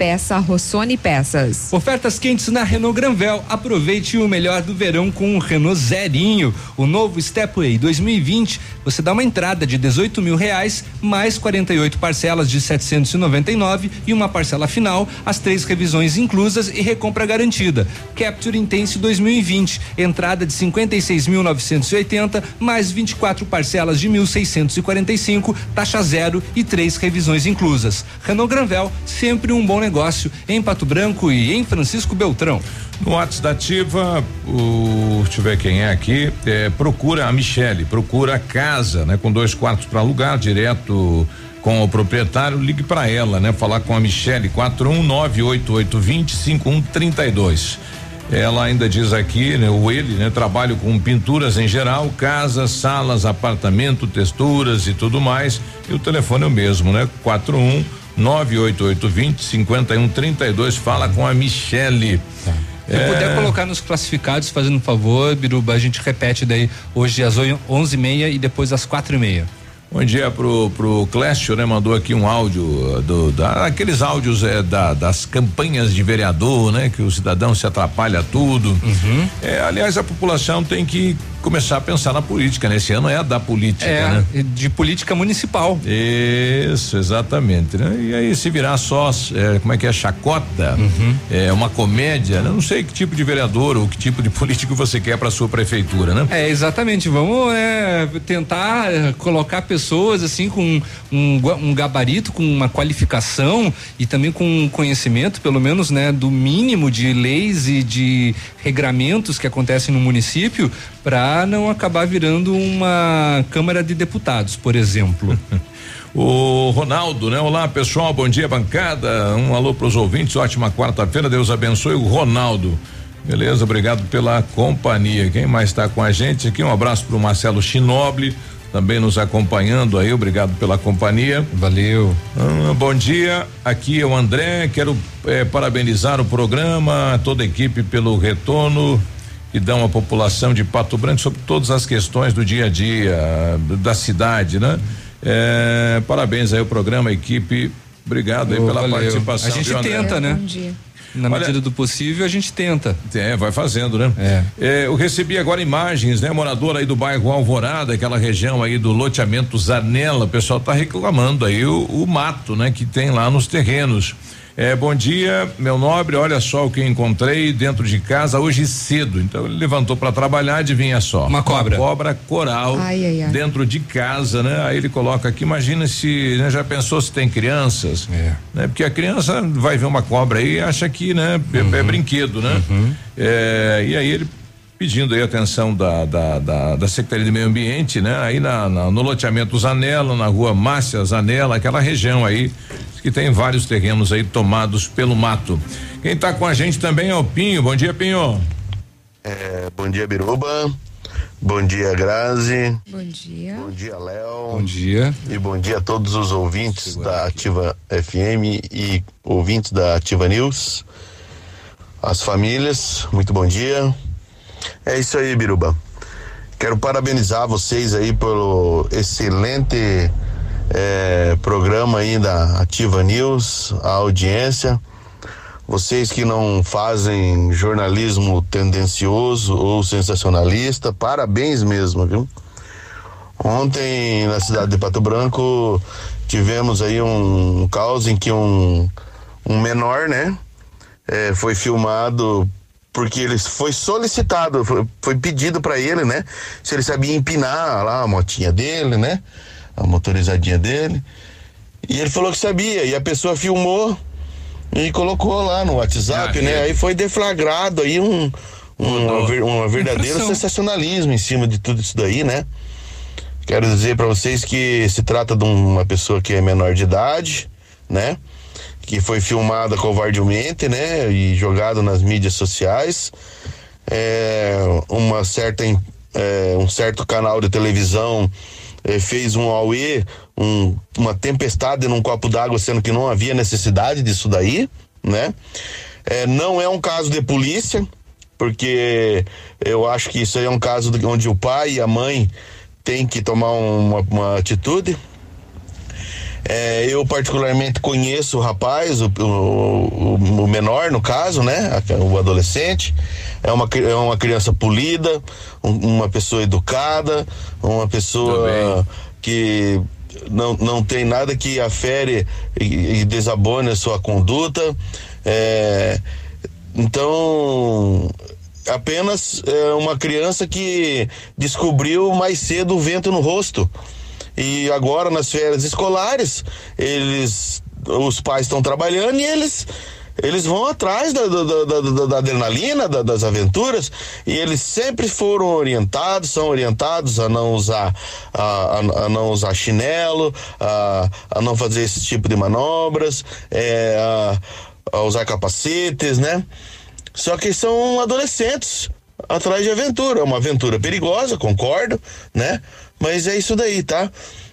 Peça Rossoni Peças. Ofertas quentes na Renault Granvel. Aproveite o melhor do verão com o Renault Zerinho. O novo Stepway 2020. Você dá uma entrada de 18 mil reais, mais 48 parcelas de 799 e uma parcela final, as três revisões inclusas e recompra garantida. Capture Intense 2020. Entrada de 56.980, mais 24 parcelas de 1.645, taxa zero e três revisões inclusas. Renault Granvel, sempre um bom negócio em Pato Branco e em Francisco Beltrão. No WhatsApp da Ativa, o, deixa eu ver quem é aqui, é, procura a Michele, procura a casa, né? Com dois quartos para alugar, direto com o proprietário, ligue para ela, né? Falar com a Michele, 41988205132. Ela ainda diz aqui, né, o ele, né, trabalho com pinturas em geral, casas, salas, apartamento, texturas e tudo mais. E o telefone é o mesmo, né? 41 98820 5132. Fala com a Michele. Se é... puder colocar nos classificados, fazendo um favor, Biruba, a gente repete daí hoje às 11h30 e depois às quatro e meia. Bom dia pro, pro Clécio, né? Mandou aqui um áudio do, da, aqueles áudios é, da, das campanhas de vereador, né? Que o cidadão se atrapalha tudo. Uhum. É, aliás, a população tem que começar a pensar na política, né? Esse ano é a da política, é, né? De política municipal. Isso, exatamente, né? E aí se virar só, é, como é que é, chacota, uhum. é uma comédia, né? Não sei que tipo de vereador ou que tipo de [laughs] político você quer para sua prefeitura, né? É, exatamente, vamos é, tentar é, colocar pessoas assim com um, um gabarito, com uma qualificação e também com conhecimento, pelo menos, né? Do mínimo de leis e de regramentos que acontecem no município para não acabar virando uma Câmara de Deputados, por exemplo. [laughs] O Ronaldo, né? Olá, pessoal, bom dia, bancada. Um alô para os ouvintes, ótima quarta-feira, Deus abençoe o Ronaldo. Beleza, obrigado pela companhia. Quem mais está com a gente aqui? Um abraço para o Marcelo Chinoble, também nos acompanhando aí, obrigado pela companhia. Valeu. Ah, bom dia, aqui é o André, quero eh, parabenizar o programa, toda a equipe pelo retorno que dão à população de Pato Branco sobre todas as questões do dia a dia da cidade, né? É, parabéns aí ao programa, equipe. Obrigado oh, aí pela valeu. participação. A gente tenta, né? Bom dia. Na Olha, medida do possível, a gente tenta. É, vai fazendo, né? É. é. Eu recebi agora imagens, né? Morador aí do bairro Alvorada, aquela região aí do loteamento Zanella, o pessoal tá reclamando aí o, o mato, né? Que tem lá nos terrenos. É, bom dia, meu nobre. Olha só o que eu encontrei dentro de casa hoje cedo. Então ele levantou para trabalhar, adivinha só. Uma cobra. Uma cobra coral ai, ai, ai. dentro de casa, né? Aí ele coloca aqui, imagina se, né, já pensou se tem crianças? É. Né? Porque a criança vai ver uma cobra aí e acha que, né, uhum. é, brinquedo, né? Uhum. É, e aí ele pedindo aí a atenção da, da, da, da, Secretaria de Meio Ambiente, né? Aí na, na, no loteamento Zanella, na rua Márcia Zanella, aquela região aí que tem vários terrenos aí tomados pelo mato. Quem está com a gente também é o Pinho. Bom dia, Pinho. É, bom dia, Biruba. Bom dia, Grazi. Bom dia. Bom dia, Léo. Bom dia. E bom dia a todos os ouvintes da Ativa FM e ouvintes da Ativa News. as famílias, muito bom dia. É isso aí, Biruba. Quero parabenizar vocês aí pelo excelente eh, programa aí da Ativa News, a audiência. Vocês que não fazem jornalismo tendencioso ou sensacionalista, parabéns mesmo, viu? Ontem na cidade de Pato Branco tivemos aí um, caos em que um, um menor, né, eh, foi filmado porque ele foi solicitado, foi, foi pedido para ele, né, se ele sabia empinar lá a motinha dele, né, a motorizadinha dele. E ele falou que sabia, e a pessoa filmou e colocou lá no WhatsApp, Ah, né? é. Aí foi deflagrado aí um, um, um verdadeiro Infração. sensacionalismo em cima de tudo isso daí, né? Quero dizer para vocês que se trata de uma pessoa que é menor de idade, né? Que foi filmada covardemente, né? E jogado nas mídias sociais. É, uma certa, é, um certo canal de televisão eh, fez um auê, um, uma tempestade num copo d'água, sendo que não havia necessidade disso daí, né? É, não é um caso de polícia, porque eu acho que isso aí é um caso de- onde o pai e a mãe têm que tomar uma, uma atitude. É, eu particularmente conheço o rapaz, o, o- o menor no caso, né? O adolescente. É uma, é uma criança polida, um- uma pessoa educada, uma pessoa que não, não tem nada que afere e, e desabone a sua conduta. É, então, apenas é uma criança que descobriu mais cedo o vento no rosto. E agora nas férias escolares, eles os pais estão trabalhando e eles eles vão atrás da, da, da- da- adrenalina, da- das aventuras, e eles sempre foram orientados, são orientados a não usar, a, a- a não usar chinelo, a, a não fazer esse tipo de manobras, é, a usar capacetes, né? Só que são adolescentes atrás de aventura. É uma aventura perigosa, concordo, né? Mas é isso daí, tá?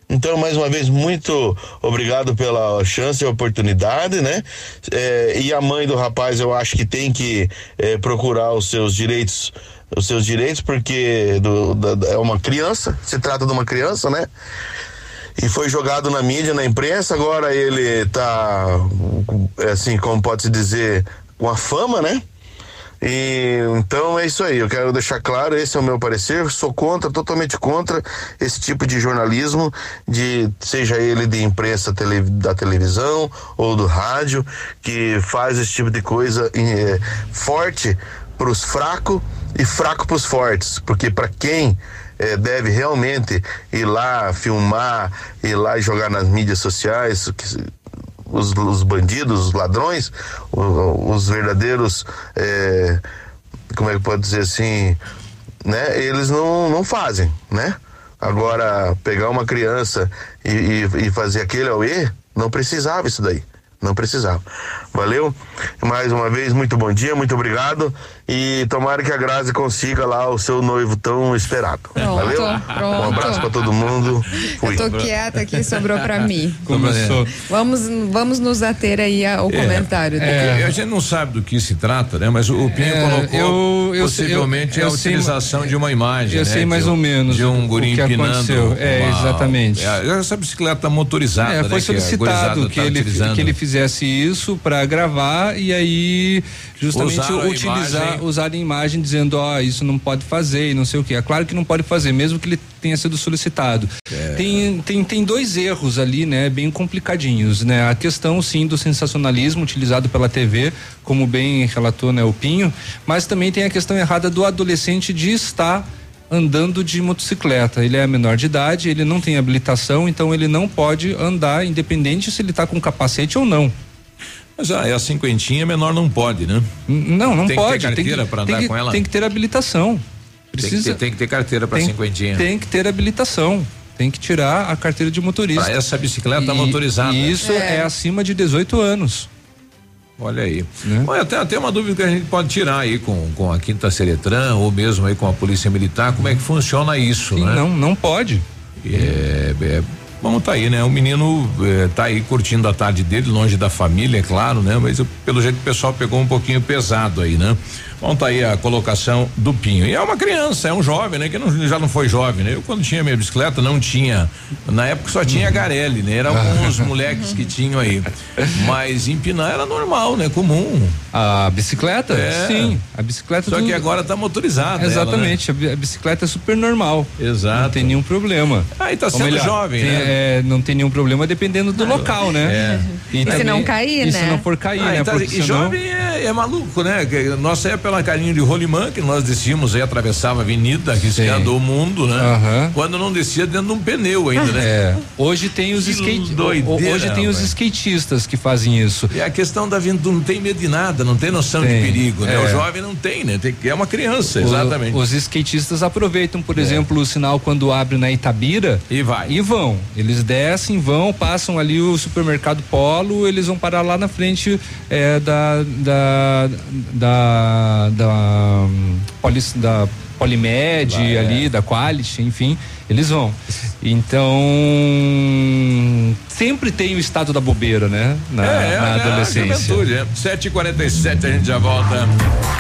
Então, mais uma vez, muito obrigado pela chance e oportunidade, né? É, e a mãe do rapaz, eu acho que tem que é, procurar os seus direitos, os seus direitos, porque do- da- é uma criança, se trata de uma criança, né? e foi jogado na mídia, na imprensa. Agora ele tá, assim, como pode-se dizer, com a fama, né? E então é isso aí. Eu quero deixar claro, esse é o meu parecer. Sou contra, totalmente contra esse tipo de jornalismo, de seja ele de imprensa tele- da televisão ou do rádio, que faz esse tipo de coisa eh, forte para os fracos e fraco para os fortes, porque para quem eh, deve realmente ir lá filmar, ir lá jogar nas mídias sociais, os, os bandidos, os ladrões, o- os verdadeiros, eh, como é que pode dizer assim, né? Eles não, não fazem, né? Agora, pegar uma criança e, e, e fazer aquele auê, não precisava isso daí. Não precisava. Valeu? Mais uma vez, muito bom dia, muito obrigado. E tomara que a Grazi consiga lá o seu noivo tão esperado. Pronto, Valeu? pronto. Um abraço pra todo mundo. Fui. Eu tô quieta aqui, sobrou pra mim. Começou. Vamos, vamos nos ater aí ao comentário dele. É, a gente não sabe do que se trata, né? Mas o, o Pinho É, colocou eu- eu possivelmente eu- eu a sei utilização de uma imagem. eu né? sei mais De um- ou menos De um guri que empinando. aconteceu. É, exatamente. É, essa bicicleta motorizada. É, né, foi que a solicitado que, tá ele, utilizando. que ele fizesse isso para gravar e aí justamente Usaram utilizar, usar a imagem dizendo, ó, isso não pode fazer e não sei o que. É claro que não pode fazer, mesmo que ele tenha sido solicitado. É. Tem, tem, tem dois erros ali, né, bem complicadinhos, né? A questão, sim, do sensacionalismo utilizado pela TV, como bem relatou, né, o Pinho, mas também tem a questão errada do adolescente de estar andando de motocicleta. Ele é menor de idade, ele não tem habilitação, então ele não pode andar, independente se ele está com capacete ou não. Mas ah, é a cinquentinha menor não pode, né? Não, não tem pode. Que ter tem carteira que, para tem andar que- com ela? Tem que ter habilitação. Precisa. Tem que ter, tem que ter carteira para tem- cinquentinha. Tem que ter habilitação. Tem que tirar a carteira de motorista. Pra essa bicicleta E- motorizada. E isso é. acima de 18 anos. Olha aí. Né? Olha, tem até uma dúvida que a gente pode tirar aí com, com a Quinta Seretran ou mesmo aí com a Polícia Militar, como é que funciona isso, Sim, né? não, não pode. É, é, Bom, tá aí, né? O menino eh, tá aí curtindo a tarde dele, longe da família, é claro, né? Mas eu, pelo jeito o pessoal pegou um pouquinho pesado aí, né? Bom, tá aí a colocação do Pinho. E é uma criança, é um jovem, né? Que não, já não foi jovem, né? Eu quando tinha minha bicicleta não tinha, na época só tinha Garelli, né? Eram alguns moleques que tinham aí. Mas empinar era normal, né? Comum. A bicicleta? É. Sim, a bicicleta. Só do- que agora tá motorizada. ela, né? Exatamente, a bi- a bicicleta é super normal. Exato. Não tem nenhum problema. Ah, e tá Ou sendo jovem, tem- né? é, não tem nenhum problema dependendo do local, né? É. E se não cair, e né? se não for cair, Ah, né? então, Porque e senão- jovem é, é maluco, né? Nossa época era carinho de rolimã, que nós descíamos aí, atravessava a avenida, arriscando o mundo, né? Aham. Quando não descia dentro de um pneu ainda, né? É. Hoje tem os skate, doideira, hoje tem os rapaz. skatistas que fazem isso. E a questão da vida não tem medo de nada, não tem noção Tem, de perigo, né? é. O jovem não tem, né? Tem, é uma criança, O- exatamente. Os skatistas aproveitam, por exemplo, o sinal quando abre na Itabira. E vai. E vão. Eles descem, vão, passam ali o supermercado Polo, eles vão parar lá na frente é, da, da, da, da, hum, Polis- da Polimed Lá, é. ali, da Quality, enfim, eles vão. Então, sempre tem o estado da bobeira, né? Na, é, na é, adolescência. É. 7h47, a gente já volta.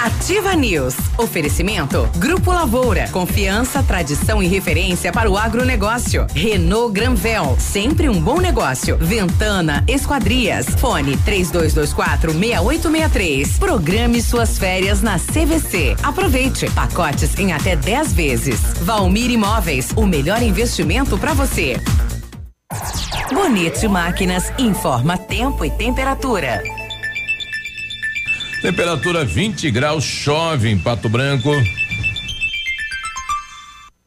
Ativa News. Oferecimento. Grupo Lavoura. Confiança, tradição e referência para o agronegócio. Renault Granvel. Sempre um bom negócio. Ventana Esquadrias. Fone 3224 6863. Programe suas férias na CVC. Aproveite. Pacotes em até 10 vezes. Valmir Imóveis. O melhor investimento para você. Bonito Máquinas informa tempo e temperatura. Temperatura 20 graus, chove em Pato Branco.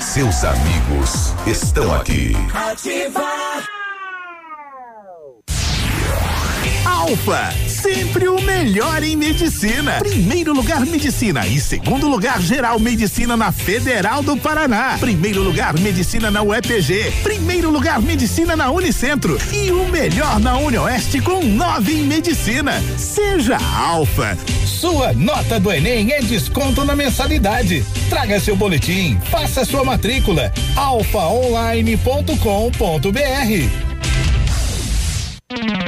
Seus amigos estão aqui. Ativa. Alfa, sempre o melhor em medicina. Primeiro lugar medicina e segundo lugar geral medicina na Federal do Paraná. Primeiro lugar medicina na UEPG. Primeiro lugar medicina na Unicentro e o melhor na UniOeste com nove em medicina. Seja Alfa. Sua nota do Enem é desconto na mensalidade. Traga seu boletim, faça sua matrícula. alfaonline.com.br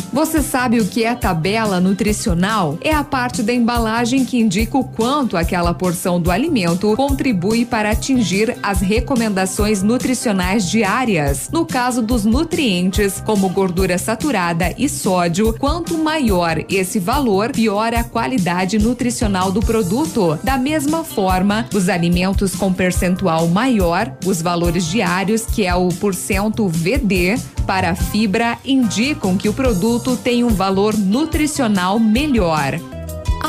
Você sabe o que é tabela nutricional? É a parte da embalagem que indica o quanto aquela porção do alimento contribui para atingir as recomendações nutricionais diárias. No caso dos nutrientes, como gordura saturada e sódio, quanto maior esse valor, pior a qualidade nutricional do produto. Da mesma forma, os alimentos com percentual maior, os valores diários, que é o porcento VD, para a fibra indicam que o produto tem um valor nutricional melhor.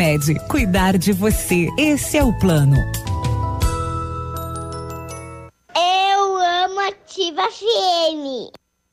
Unimed, cuidar de você. Esse é o plano. Eu amo Ativa FM.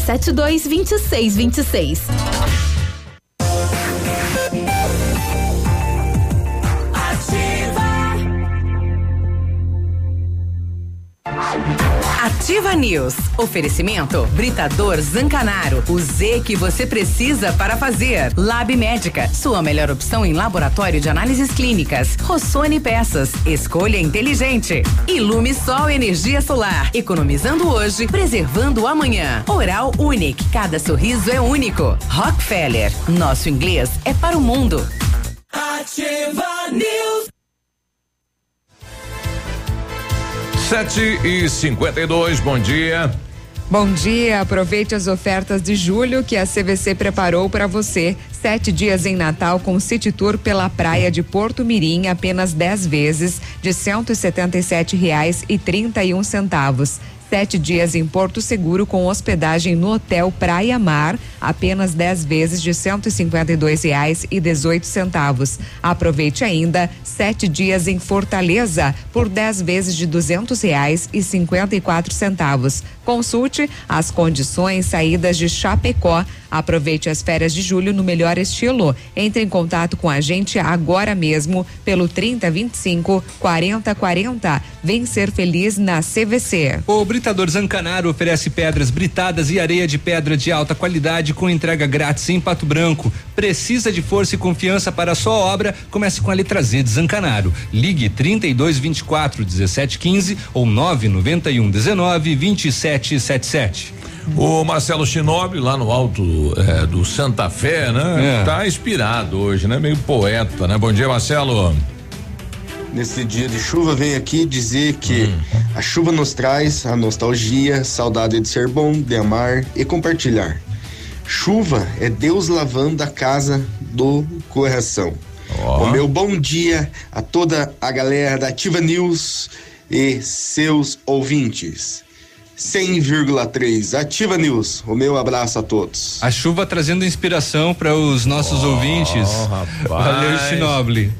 3272 2626. Ativa News. Oferecimento Britador Zancanaro. O Z que você precisa para fazer. Lab Médica. Sua melhor opção em laboratório de análises clínicas. Rossoni Peças. Escolha inteligente. Ilume Sol Energia Solar. Economizando hoje, preservando amanhã. Oral Unique. Cada sorriso é único. Rockefeller. Nosso inglês é para o mundo. Ativa News. Sete e cinquenta e dois, bom dia. Bom dia, aproveite as ofertas de julho que a CVC preparou para você. Sete dias em Natal com City Tour pela praia de Porto Mirim, apenas 10 vezes, de setenta e sete dias em Porto Seguro com hospedagem no Hotel Praia Mar, apenas 10 vezes de cento e reais e dezoito centavos. Aproveite ainda sete dias em Fortaleza por 10 vezes de duzentos reais e cinquenta e quatro centavos. Consulte as condições saídas de Chapecó. Aproveite as férias de julho no melhor estilo. Entre em contato com a gente agora mesmo pelo 3025 4040. Vem ser feliz na CVC. O Britador Zancanaro oferece pedras britadas e areia de pedra de alta qualidade com entrega grátis em Pato Branco. Precisa de força e confiança para a sua obra? Comece com a letra Z de Zancanaro. Ligue 3224 1715 ou 991 19 2777. O Marcelo Chinobre, lá no alto é, do Santa Fé, né? É. Tá inspirado hoje, né? Meio poeta, né? Bom dia, Marcelo. Nesse dia de chuva, venho aqui dizer que a chuva nos traz a nostalgia, saudade de ser bom, de amar e compartilhar. Chuva é Deus lavando a casa do coração. O meu bom dia a toda a galera da Ativa News e seus ouvintes. 100,3 Ativa News. O meu abraço a todos. A chuva trazendo inspiração para os nossos ouvintes. Valeu, Chinoble.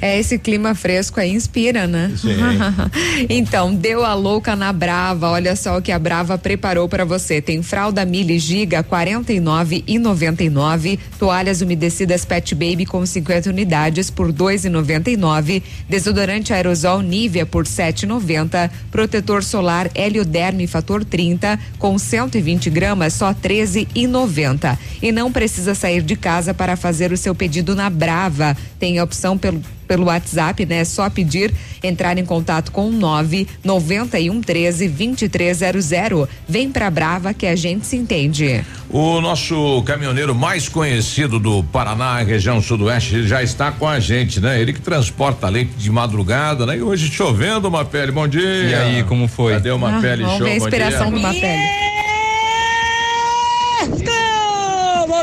É, esse clima fresco aí inspira, né? Sim. [laughs] então, deu a louca na Brava. Olha só o que a Brava preparou para você. Tem fralda Mili Giga 49 e 99, toalhas umedecidas Pet Baby com 50 unidades por 2,99, desodorante aerosol Nivea por 7,90, protetor solar Helioderme fator 30 com 120 gramas só 13,90. E não precisa sair de casa para fazer o seu pedido na Brava. Tem a opção pelo pelo WhatsApp, né? É só pedir, entrar em contato com o 9 91 13 2300. Vem pra Brava que a gente se entende. O nosso caminhoneiro mais conhecido do Paraná, região sudoeste, já está com a gente, né? Ele que transporta leite de madrugada, né? E hoje chovendo, uma pele. Bom dia. E aí, como foi? Cadê uma Ah, pele vamos show? ver a inspiração do Mapelli.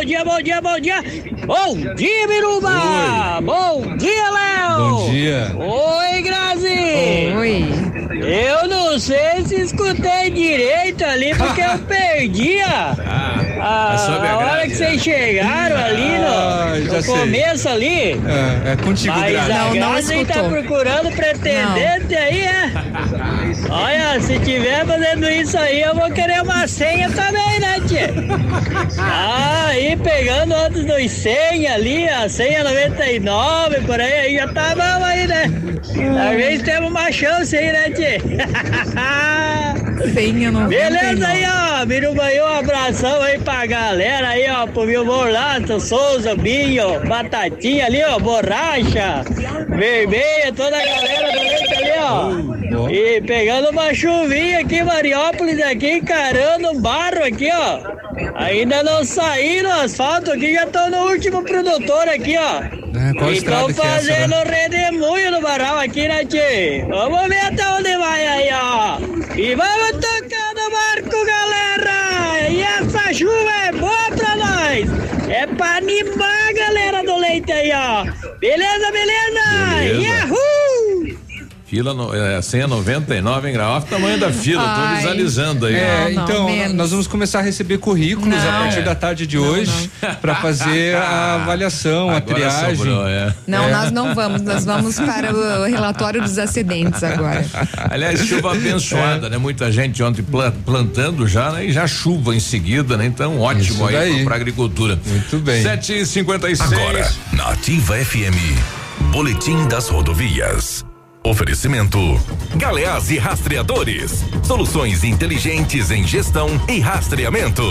Bom dia, bom dia, bom dia. Bom dia, Biruba. Bom dia, Léo. Bom dia. Oi, Grazi. Oi. Eu não sei se escutei direito ali porque eu [laughs] perdi a, a, é sobre a a hora que vocês chegaram ali Ah, no, já no sei. começo ali. É, é contigo, Mas Grazi. a Grazi tá procurando pretendente aí, é? Olha, se tiver fazendo isso aí, eu vou querer uma senha também, né, tia? Ah, aí pegando outros dos senha ali, a senha 99, por aí, aí já tá bom aí, né? Talvez temos uma chance aí, né, Senha [laughs] 99. Beleza aí, ó. Birubanho, um abração aí pra galera aí, ó. Pro meu Morlato, Souza, Binho, Batatinha ali, ó. Borracha, Vermelha, toda a galera do ali, ó. E pegando uma chuvinha aqui, Mariópolis, aqui, encarando o barro aqui, ó. Ainda não saíram o asfalto aqui, já estão no último produtor aqui, ó. É, qual e estão que é essa, fazendo né? redemoinho no varal aqui, né, tchê? Vamos ver até onde vai aí, ó. E vamos tocando o barco, galera! E essa chuva é boa pra nós! É pra animar a galera do leite aí, ó. Beleza, beleza? Beleza. Yahoo! Fila no, é, senha 99 em grau. Olha o tamanho da fila, tô Ai. visualizando aí. É, então, nós vamos começar a receber currículos a Não. partir da tarde de hoje para fazer a avaliação, a Agora triagem. sobrou, é. Não, É. nós não vamos, nós vamos para o relatório dos acidentes agora. Aliás, chuva [laughs] abençoada, né? Muita gente ontem pla- plantando já, né? E já chuva em seguida, né? Então, ótimo Isso aí para agricultura. Muito bem. 7h56. Agora, na Ativa FM, Boletim das Rodovias. Oferecimento: Galeás e Rastreadores. Soluções inteligentes em gestão e rastreamento.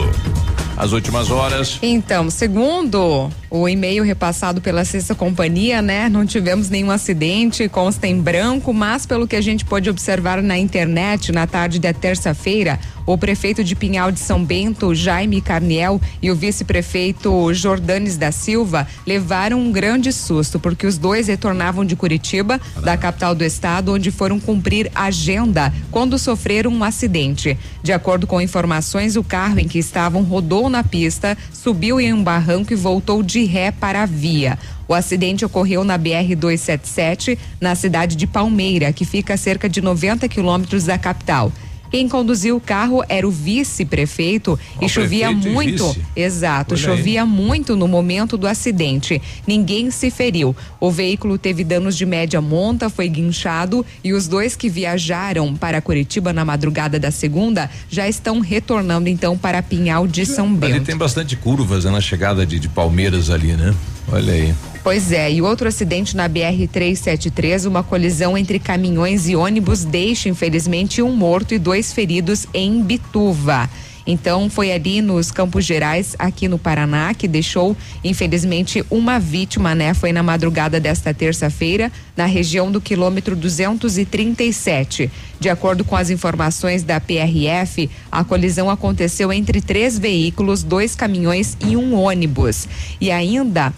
As últimas horas. Então, segundo o e-mail repassado pela sexta companhia, né? Não tivemos nenhum acidente, consta em branco, mas pelo que a gente pôde observar na internet na tarde da terça-feira, o prefeito de Pinhal de São Bento, Jaime Carniel, e o vice-prefeito Jordanes da Silva levaram um grande susto, porque os dois retornavam de Curitiba, da capital do estado, onde foram cumprir agenda quando sofreram um acidente. De acordo com informações, o carro em que estavam rodou na pista, subiu em um barranco e voltou de ré para a via. O acidente ocorreu na BR-277, na cidade de Palmeira, que fica a cerca de 90 quilômetros da capital. Quem conduziu o carro era o vice-prefeito e chovia muito. vice. Exato, Olha aí. chovia muito no momento do acidente. Ninguém se feriu. O veículo teve danos de média monta, foi guinchado e os dois que viajaram para Curitiba na madrugada da segunda já estão retornando então para Pinhal de São Ali Bento. tem bastante curvas né, na chegada de, de Palmeiras ali, né? Olha aí. Pois é, e outro acidente na BR-373, uma colisão entre caminhões e ônibus deixa, infelizmente, um morto e dois feridos em Bituva. Então, foi ali nos Campos Gerais, aqui no Paraná, que deixou, infelizmente, uma vítima, né? Foi na madrugada desta terça-feira, na região do quilômetro 237. De acordo com as informações da PRF, a colisão aconteceu entre três veículos, dois caminhões e um ônibus. E ainda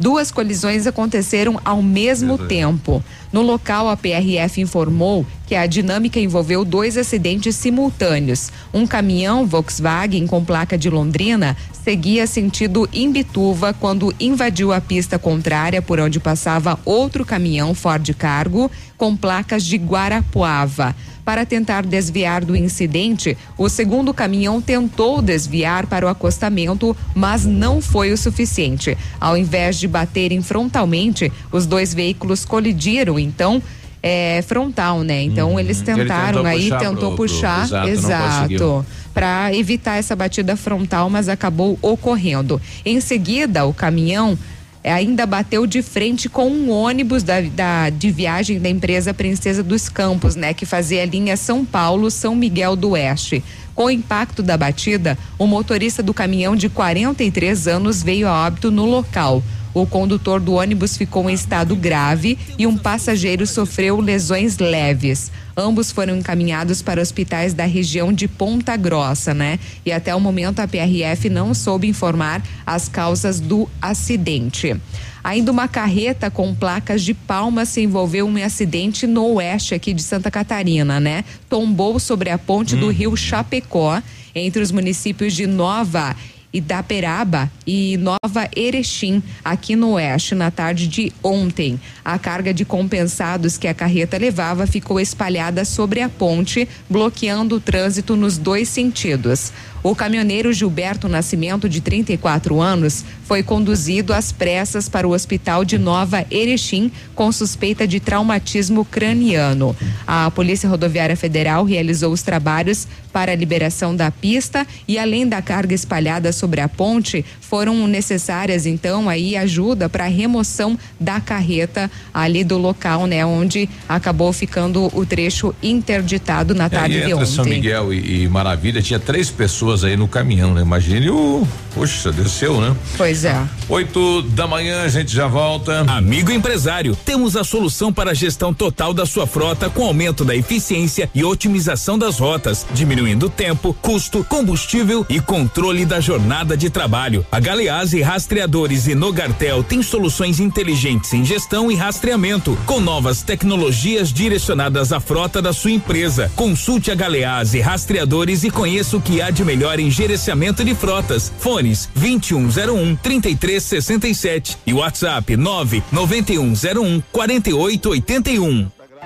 Duas colisões aconteceram ao mesmo tempo. No local, a PRF informou que a dinâmica envolveu dois acidentes simultâneos. Um caminhão Volkswagen com placa de Londrina seguia sentido Imbituva quando invadiu a pista contrária por onde passava outro caminhão Ford Cargo com placas de Guarapuava. Para tentar desviar do incidente, o segundo caminhão tentou desviar para o acostamento, mas não foi o suficiente. Ao invés de baterem frontalmente, os dois veículos colidiram, então. É frontal, né? Então eles Uhum. Ele tentaram tentou aí, puxar tentou pro- pro- puxar, exato, não exato, para evitar essa batida frontal, mas acabou ocorrendo. Em seguida, o caminhão ainda bateu de frente com um ônibus da, da- de viagem da empresa Princesa dos Campos, né, que fazia a linha São Paulo São Miguel do Oeste. Com o impacto da batida, o motorista do caminhão de 43 anos veio a óbito no local. O condutor do ônibus ficou em estado grave e um passageiro sofreu lesões leves. Ambos foram encaminhados para hospitais da região de Ponta Grossa, né? E até o momento a PRF não soube informar as causas do acidente. Ainda uma carreta com placas de palmas se envolveu em um acidente no oeste aqui de Santa Catarina, né? Tombou sobre a ponte do rio Chapecó, entre os municípios de Nova Idaperaba e Nova Erechim, aqui no oeste, na tarde de ontem. A carga de compensados que a carreta levava ficou espalhada sobre a ponte, bloqueando o trânsito nos dois sentidos. O caminhoneiro Gilberto Nascimento, de 34 anos, foi conduzido às pressas para o hospital de Nova Erechim com suspeita de traumatismo craniano. A Polícia Rodoviária Federal realizou os trabalhos para a liberação da pista e além da carga espalhada sobre a ponte, foram necessárias então aí ajuda para a remoção da carreta ali do local, né, onde acabou ficando o trecho interditado na tarde é, de entre ontem. São Miguel e, e Maravilha tinha três pessoas aí no caminhão, né? Imagine o, poxa, desceu, né? Pois é. Oito da manhã a gente já volta. Amigo empresário, temos a solução para a gestão total da sua frota com aumento da eficiência e otimização das rotas, diminuindo tempo, custo, combustível e controle da jornada de trabalho. A Galeazzi Rastreadores e Nogartel tem soluções inteligentes em gestão e rastreamento, com novas tecnologias direcionadas à frota da sua empresa. Consulte a Galeazzi Rastreadores e conheça o que há de melhor em gerenciamento de frotas. Fones 2101 3367 e WhatsApp 99101 4881.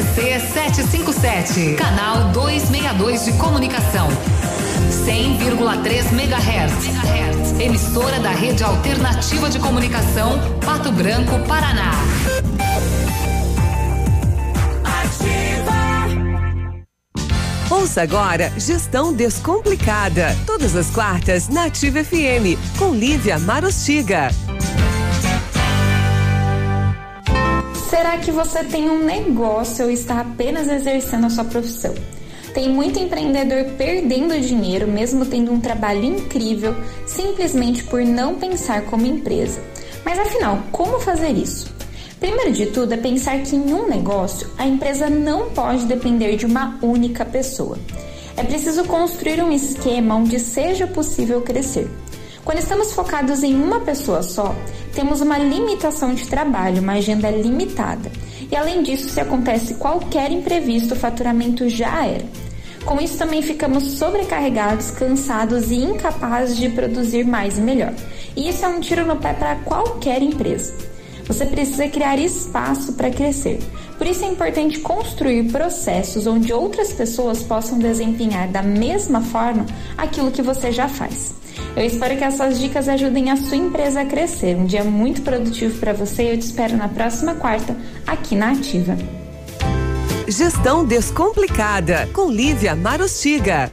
CZC 757, canal 262 de comunicação. 100,3 MHz. Emissora da Rede Alternativa de Comunicação, Pato Branco, Paraná. Ouça agora Gestão Descomplicada. Todas as quartas na Ativa FM, com Lívia Marostiga. Será que você tem um negócio ou está apenas exercendo a sua profissão? Tem muito empreendedor perdendo dinheiro, mesmo tendo um trabalho incrível, simplesmente por não pensar como empresa. Mas afinal, como fazer isso? Primeiro de tudo é pensar que em um negócio a empresa não pode depender de uma única pessoa. É preciso construir um esquema onde seja possível crescer. Quando estamos focados em uma pessoa só, temos uma limitação de trabalho, uma agenda limitada. E além disso, se acontece qualquer imprevisto, o faturamento já era. Com isso, também ficamos sobrecarregados, cansados e incapazes de produzir mais e melhor. E isso é um tiro no pé para qualquer empresa. Você precisa criar espaço para crescer. Por isso é importante construir processos onde outras pessoas possam desempenhar da mesma forma aquilo que você já faz. Eu espero que essas dicas ajudem a sua empresa a crescer. Um dia muito produtivo para você e eu te espero na próxima quarta aqui na Ativa. Gestão Descomplicada, com Lívia Marostiga.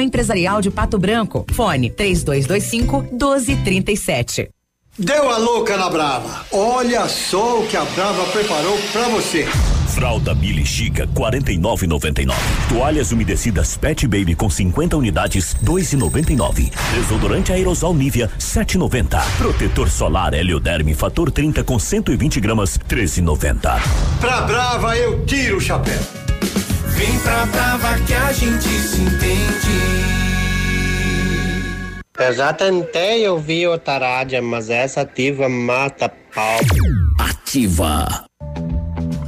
Empresarial de Pato Branco. Fone 3225 1237. Deu a louca na Brava. Olha só o que a Brava preparou pra você. Fralda Billy Chica 49,99. Toalhas umedecidas Pet Baby com 50 unidades 2,99. Desodorante aerosol Nivea 7,90. Protetor solar Helioderme fator 30 com 120 gramas 13,90. Pra Brava eu tiro o chapéu. Vem pra Brava que a gente se entende. Eu já tentei ouvir outra rádio, mas essa ativa mata pau. Ativa.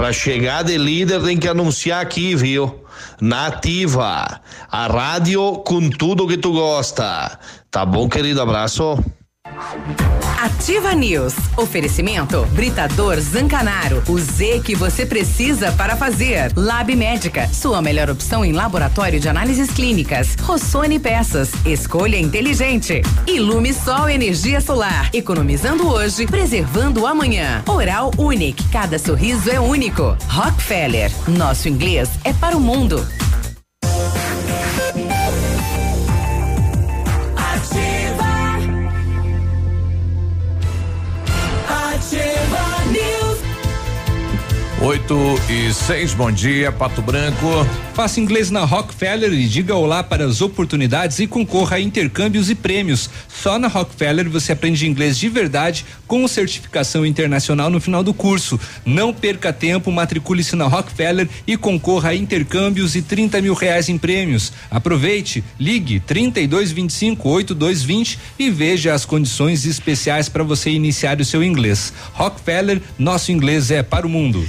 Pra chegar de líder tem que anunciar aqui, viu? Nativa, a rádio com tudo que tu gosta. Tá bom, querido? Abraço. Ativa News. Oferecimento Britador Zancanaro. O Z que você precisa para fazer. Lab Médica. Sua melhor opção em laboratório de análises clínicas. Rossoni Peças. Escolha inteligente. Ilume Sol Energia Solar. Economizando hoje, preservando amanhã. Oral Unique. Cada sorriso é único. Rockefeller. Nosso inglês é para o mundo. 8 e 6, bom dia, Pato Branco. Faça inglês na Rockefeller e diga olá para as oportunidades e concorra a intercâmbios e prêmios. Só na Rockefeller você aprende inglês de verdade com certificação internacional no final do curso. Não perca tempo, matricule-se na Rockefeller e concorra a intercâmbios e 30 mil reais em prêmios. Aproveite, ligue 3225 8220 e veja as condições especiais para você iniciar o seu inglês. Rockefeller, nosso inglês é para o mundo.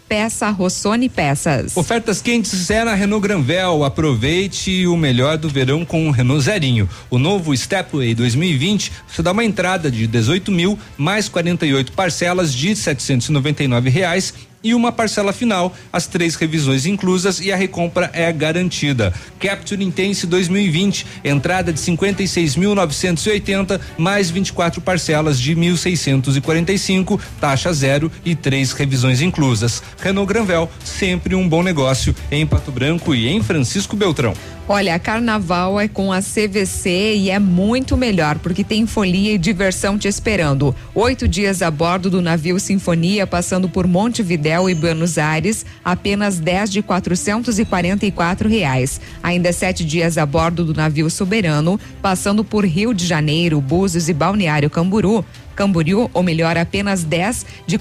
Peça Rossoni Peças. Ofertas quentes é na Renault Granvel. Aproveite o melhor do verão com o Renault Zerinho. O novo Stepway 2020 você dá uma entrada de 18 mil mais 48 parcelas de 799 reais e uma parcela final, as três revisões inclusas e a recompra é garantida. Capture Intense 2020, entrada de 56.980 mais 24 parcelas de 1.645, taxa zero e três revisões inclusas. Renault Granvel, sempre um bom negócio em Pato Branco e em Francisco Beltrão. Olha, carnaval é com a CVC e é muito melhor porque tem folia e diversão te esperando. Oito dias a bordo do navio Sinfonia, passando por Montevidéu e Buenos Aires, apenas 10 de 444 reais. Ainda sete dias a bordo do navio Soberano, passando por Rio de Janeiro, Búzios e Balneário Camburu. Camboriú, ou melhor, apenas 10 de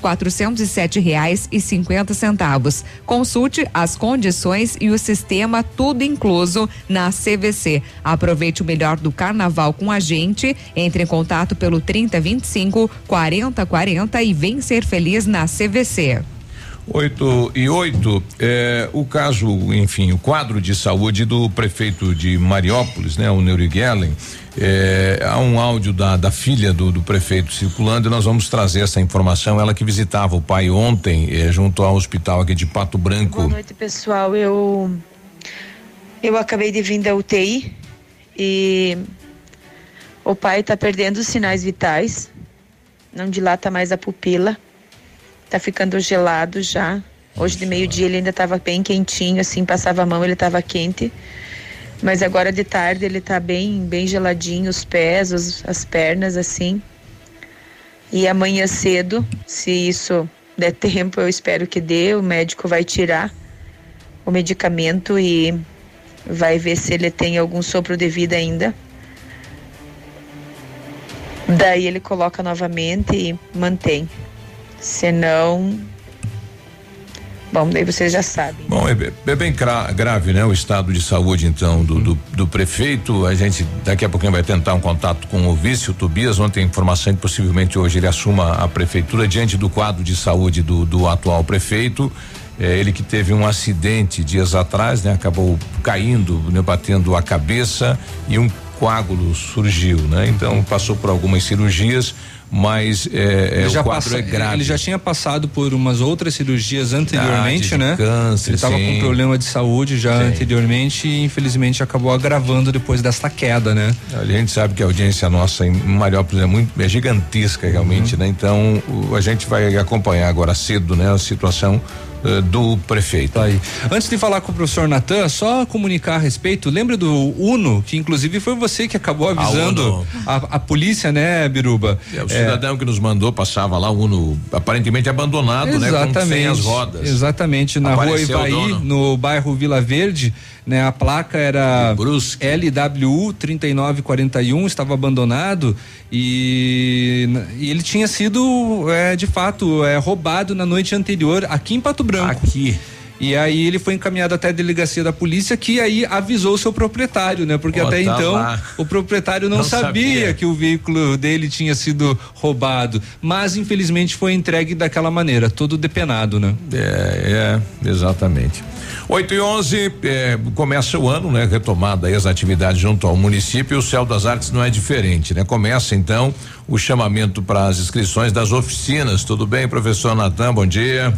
cinquenta centavos. Consulte as condições e o sistema tudo incluso na CVC. Aproveite o melhor do carnaval com a gente. Entre em contato pelo 3025 4040 e vem ser feliz na CVC. 8 e 8, é, o caso, enfim, o quadro de saúde do prefeito de Mariópolis, né, o Neuri Gellen, é, há um áudio da, da filha do, do, prefeito circulando e nós vamos trazer essa informação. Ela que visitava o pai ontem, é, junto ao hospital aqui de Pato Branco. Boa noite, pessoal. Eu, eu acabei de vir da UTI e o pai está perdendo os sinais vitais, não dilata mais a pupila tá ficando gelado já. Hoje de meio-dia ele ainda estava bem quentinho, assim, passava a mão, ele estava quente. Mas agora de tarde ele tá bem, bem geladinho, os pés, os, as pernas, assim. E amanhã cedo, se isso der [laughs] tempo, eu espero que dê, o médico vai tirar o medicamento e vai ver se ele tem algum sopro de vida ainda. Daí ele coloca novamente e mantém. Senão. Bom, daí vocês já sabem. Bom, é, é bem grave, né? O estado de saúde, então, do, do, do, prefeito. A gente daqui a pouquinho vai tentar um contato com o vice, o Tobias. Ontem informação que possivelmente hoje ele assuma a prefeitura diante do quadro de saúde do, do atual prefeito. É, ele que teve um acidente dias atrás, né? Acabou caindo, né? batendo a cabeça e um coágulo surgiu, né? Então passou por algumas cirurgias mas é, é, o já quadro passa- é grave. Ele já tinha passado por umas outras cirurgias anteriormente, né? câncer, ele estava com problema de saúde já Sim. anteriormente e infelizmente acabou agravando depois dessa queda, né? A gente sabe que a audiência nossa em Mariópolis é muito é gigantesca realmente, né? Então o- a gente vai acompanhar agora cedo, né, a situação eh, do prefeito. Tá aí. Antes de falar com o professor Natan, só comunicar a respeito, lembra do Uno, que inclusive foi você que acabou avisando Uno. a, a polícia, né, Biruba? É, o cidadão que nos mandou passava lá, o Uno aparentemente abandonado, né? Com Exatamente. sem as rodas. Exatamente, na Apareceu rua Ivaí, no bairro Vila Verde, né? A placa era LWU 3941, estava abandonado e, e ele tinha sido, é, de fato, é, roubado na noite anterior aqui em Pato Branco. Aqui. E aí ele foi encaminhado até a delegacia da polícia que aí avisou o seu proprietário, né? Porque Ó, até tá então lá. o proprietário não, Não sabia, sabia. que o veículo dele tinha sido roubado, mas infelizmente foi entregue daquela maneira, todo depenado, né? É, é, exatamente. 8 e 11 é, começa o ano, né? Retomada aí as atividades junto ao município. O Céu das Artes não é diferente, né? Começa então o chamamento para as inscrições das oficinas. Tudo bem, professor Natan? Bom dia.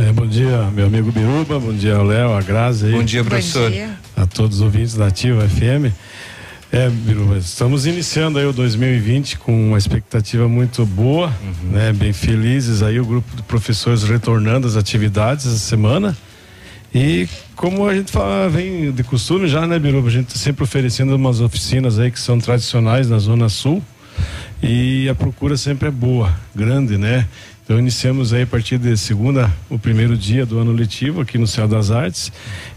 É, bom dia, meu amigo Biruba, bom dia Léo, a Grazi. Bom dia, Bom professor. dia. A todos os ouvintes da Ativa FM. É, Biruba, estamos iniciando aí o 2020 com uma expectativa muito boa, né? Bem felizes aí, o grupo de professores retornando às atividades essa semana. E como a gente fala, vem de costume já, né, Biruba? A gente tá sempre oferecendo umas oficinas aí que são tradicionais na Zona Sul. E a procura sempre é boa, grande, né? Então iniciamos aí a partir de segunda, o primeiro dia do ano letivo aqui no Céu das Artes.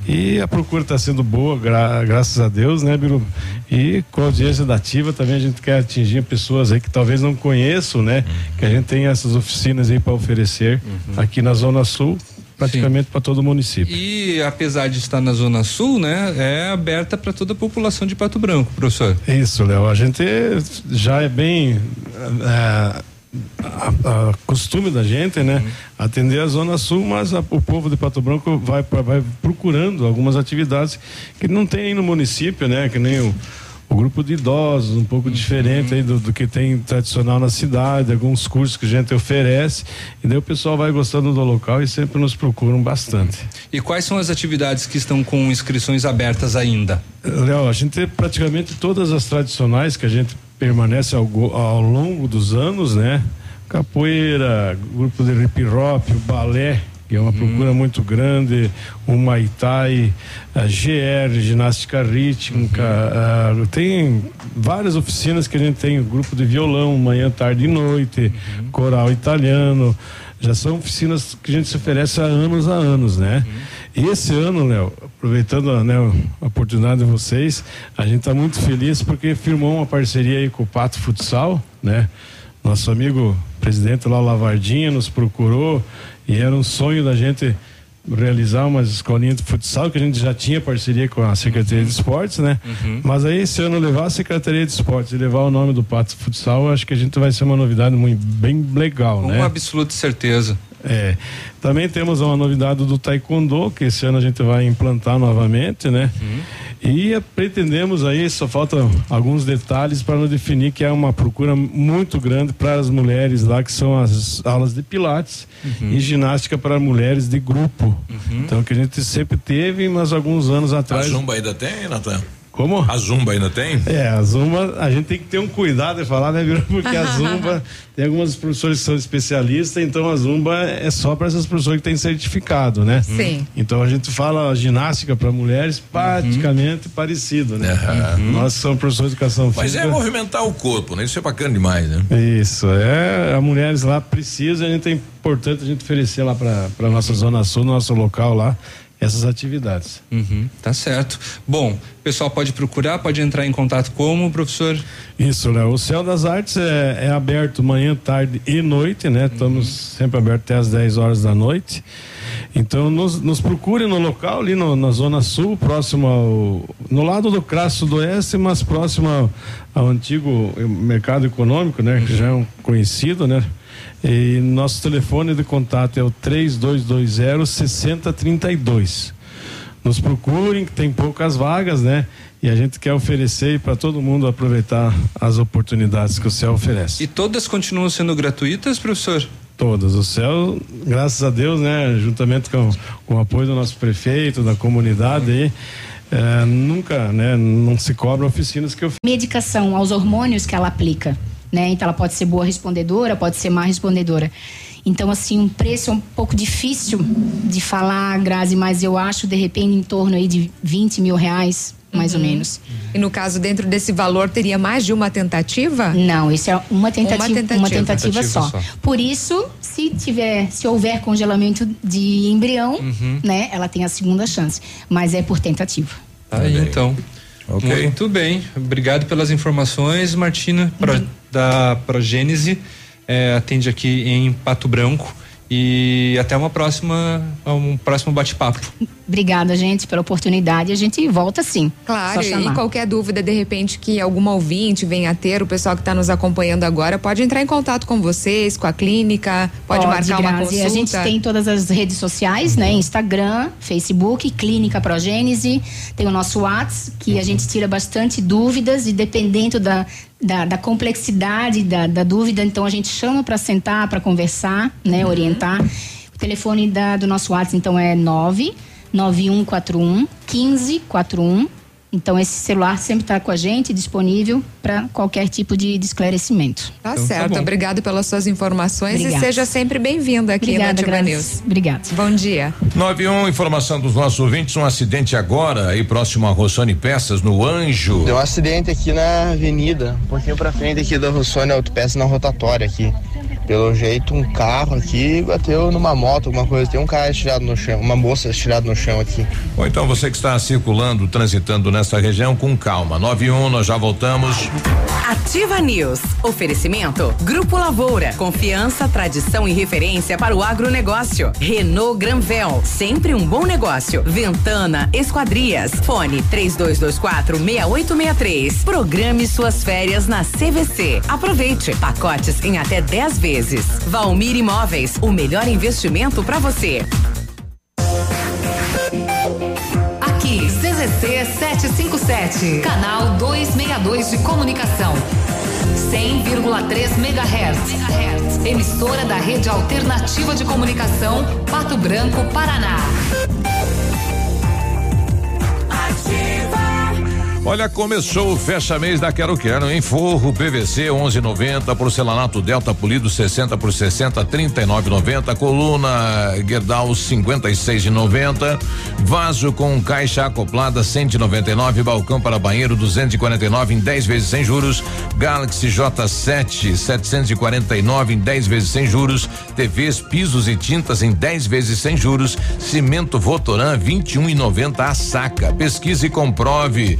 E a procura está sendo boa, gra- graças a Deus, né, Biru? E com a audiência da Ativa também a gente quer atingir pessoas aí que talvez não conheçam, né? Que a gente tem essas oficinas aí para oferecer aqui na Zona Sul, praticamente para todo o município. E apesar de estar na Zona Sul, né, é aberta para toda a população de Pato Branco, professor. Isso, Léo. A gente já é bem. é, a, a costume da gente, né? Atender a Zona Sul, mas a- o povo de Pato Branco vai, vai procurando algumas atividades que não tem aí no município, né? Que nem o, o grupo de idosos, um pouco diferente aí do, do que tem tradicional na cidade, alguns cursos que a gente oferece. E daí o pessoal vai gostando do local e sempre nos procuram bastante. E quais são as atividades que estão com inscrições abertas ainda? Léo, a gente tem praticamente todas as tradicionais que a gente permanece ao, ao longo dos anos, né? Capoeira, grupo de hip hop, o balé, que é uma procura muito grande, o Muay Thai, a GR, ginástica rítmica, ah, tem várias oficinas que a gente tem, grupo de violão, manhã, tarde e noite, coral italiano, já são oficinas que a gente se oferece há anos a anos, né? E esse ano, Léo, aproveitando né, a oportunidade de vocês, a gente está muito feliz porque firmou uma parceria aí com o Pato Futsal, né? Nosso amigo presidente lá, o Lavardinha, nos procurou e era um sonho da gente realizar umas escolinhas de futsal que a gente já tinha parceria com a Secretaria de Esportes, né? Mas aí esse ano levar a Secretaria de Esportes e levar o nome do Pato Futsal, acho que a gente vai ser uma novidade muito bem legal, Com né? absoluta certeza. É. Também temos uma novidade do Taekwondo, que esse ano a gente vai implantar novamente, né? E eh, pretendemos aí, só faltam alguns detalhes para nos definir que é uma procura muito grande para as mulheres lá, que são as aulas de pilates e ginástica para mulheres de grupo. Então, que a gente sempre teve, mas alguns anos A atrás. Zumba ainda tem, Natan? Como? A Zumba ainda tem? É, a Zumba, a gente tem que ter um cuidado de falar, né? Porque a Zumba, [laughs] tem algumas professores que são especialistas, então a Zumba é só para essas professoras que têm certificado, né? Sim. Então a gente fala ginástica para mulheres praticamente parecido, né? Nós somos professores de educação Mas física. é movimentar o corpo, né? Isso é bacana demais, né? Isso, é, as mulheres lá precisam, a gente é importante a gente oferecer lá para nossa zona sul, no nosso local lá, essas atividades. Uhum, tá certo. Bom, o pessoal pode procurar, pode entrar em contato como, professor? Isso, Léo. O Céu das Artes é, é aberto manhã, tarde e noite, né? Estamos sempre abertos até às 10 horas da noite. Então, nos, nos procure no local, ali no- na Zona Sul, próximo ao. no lado do Crasso do Oeste, mas próximo ao, ao antigo mercado econômico, né? Que já é um conhecido, né? E nosso telefone de contato é o 3220 6032. nos procurem, que tem poucas vagas, né? E a gente quer oferecer para todo mundo aproveitar as oportunidades que o céu oferece. E todas continuam sendo gratuitas, professor? Todas. O céu, graças a Deus, né? Juntamente com, com o apoio do nosso prefeito, da comunidade aí, é, nunca, né? Não se cobra oficinas que eu Medicação aos hormônios que ela aplica, né? Então ela pode ser boa respondedora, pode ser má respondedora. Então, assim, um preço é um pouco difícil de falar, Grazi, mas eu acho, de repente, em torno aí de 20 mil reais, mais Uhum. ou menos. E no caso, dentro desse valor, teria mais de uma tentativa? Não, isso é uma tentativa, Uma tentativa. uma tentativa Tentativa só. só. Por isso, se tiver, se houver congelamento de embrião, Uhum. né, ela tem a segunda chance. Mas é por tentativa. Tá aí, então. Muito bem. Obrigado pelas informações, Martina, pro, da Progênese. É, atende aqui em Pato Branco. E até uma próxima, um próximo bate-papo. [laughs] Obrigada, gente, pela oportunidade. A gente volta sim. Claro, e qualquer dúvida, de repente, que alguma ouvinte venha a ter, o pessoal que está nos acompanhando agora, pode entrar em contato com vocês, com a clínica, pode, marcar uma Grazi. consulta. A gente tem todas as redes sociais, né? Instagram, Facebook, Clínica Progênese. Tem o nosso WhatsApp, que a gente tira bastante dúvidas e dependendo da, da, da complexidade da, da dúvida, então a gente chama para sentar, para conversar, né? Orientar. O telefone da, do nosso WhatsApp, então, é 9 9141 1541. Então, esse celular sempre está com a gente, disponível para qualquer tipo de, de esclarecimento. Tá certo, obrigado pelas suas informações Obrigada. e seja sempre bem-vinda aqui Obrigada, na Ativa Grazi. News. Obrigada. Bom dia. 91, informação dos nossos ouvintes, um acidente agora aí próximo a Rossoni Peças, no Anjo. Deu um acidente aqui na avenida, um pouquinho pra frente aqui da Rossônia Autopeça na rotatória aqui. Pelo jeito, um carro aqui bateu numa moto, alguma coisa. Tem um cara estirado no chão, uma moça estirada no chão aqui. Ou então você que está circulando, transitando nesta região, com calma. 91, nós já voltamos. Ativa News. Oferecimento Grupo Lavoura. Confiança, tradição e referência para o agronegócio. Renault Granvel. Sempre um bom negócio. Ventana Esquadrias. Fone 3224 6863. Programe suas férias na CVC. Aproveite. Pacotes em até 10 vezes. Valmir Imóveis. O melhor investimento para você. Aqui, CZC 757, canal 262 de comunicação. 100,3 MHz. Emissora da Rede Alternativa de Comunicação, Pato Branco, Paraná. Olha, começou o fecha mês da Quero Quero, em forro PVC 11,90, porcelanato Delta polido 60 por 60 39,90, coluna Gerdau 56,90, vaso com caixa acoplada 199, balcão para banheiro 249 em 10 vezes sem juros, Galaxy J7 749 em 10 vezes sem juros, TVs, pisos e tintas em 10 vezes sem juros, cimento Votoran 21,90 a saca. Pesquise e comprove.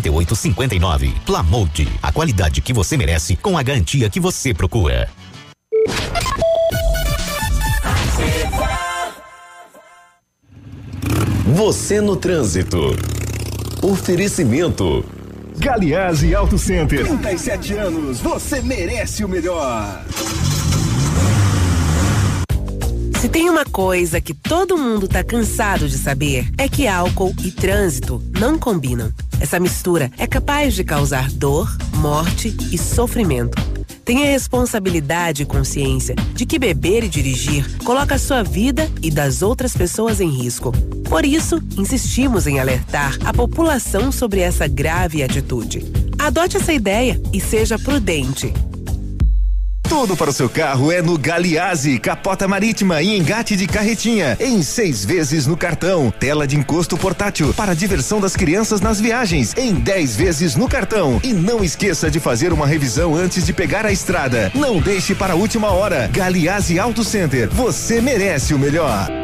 5859. Plamold, a qualidade que você merece com a garantia que você procura. Você no trânsito. Oferecimento. Galiase Auto Center. 37 anos, você merece o melhor. Se tem uma coisa que todo mundo tá cansado de saber, é que álcool e trânsito não combinam. Essa mistura é capaz de causar dor, morte e sofrimento. Tenha responsabilidade e consciência de que beber e dirigir coloca a sua vida e das outras pessoas em risco. Por isso, insistimos em alertar a população sobre essa grave atitude. Adote essa ideia e seja prudente. Tudo para o seu carro é no Galiase, capota marítima e engate de carretinha, em seis vezes no cartão. Tela de encosto portátil para a diversão das crianças nas viagens, em 10 vezes no cartão. E não esqueça de fazer uma revisão antes de pegar a estrada. Não deixe para a última hora. Galiase Auto Center, você merece o melhor.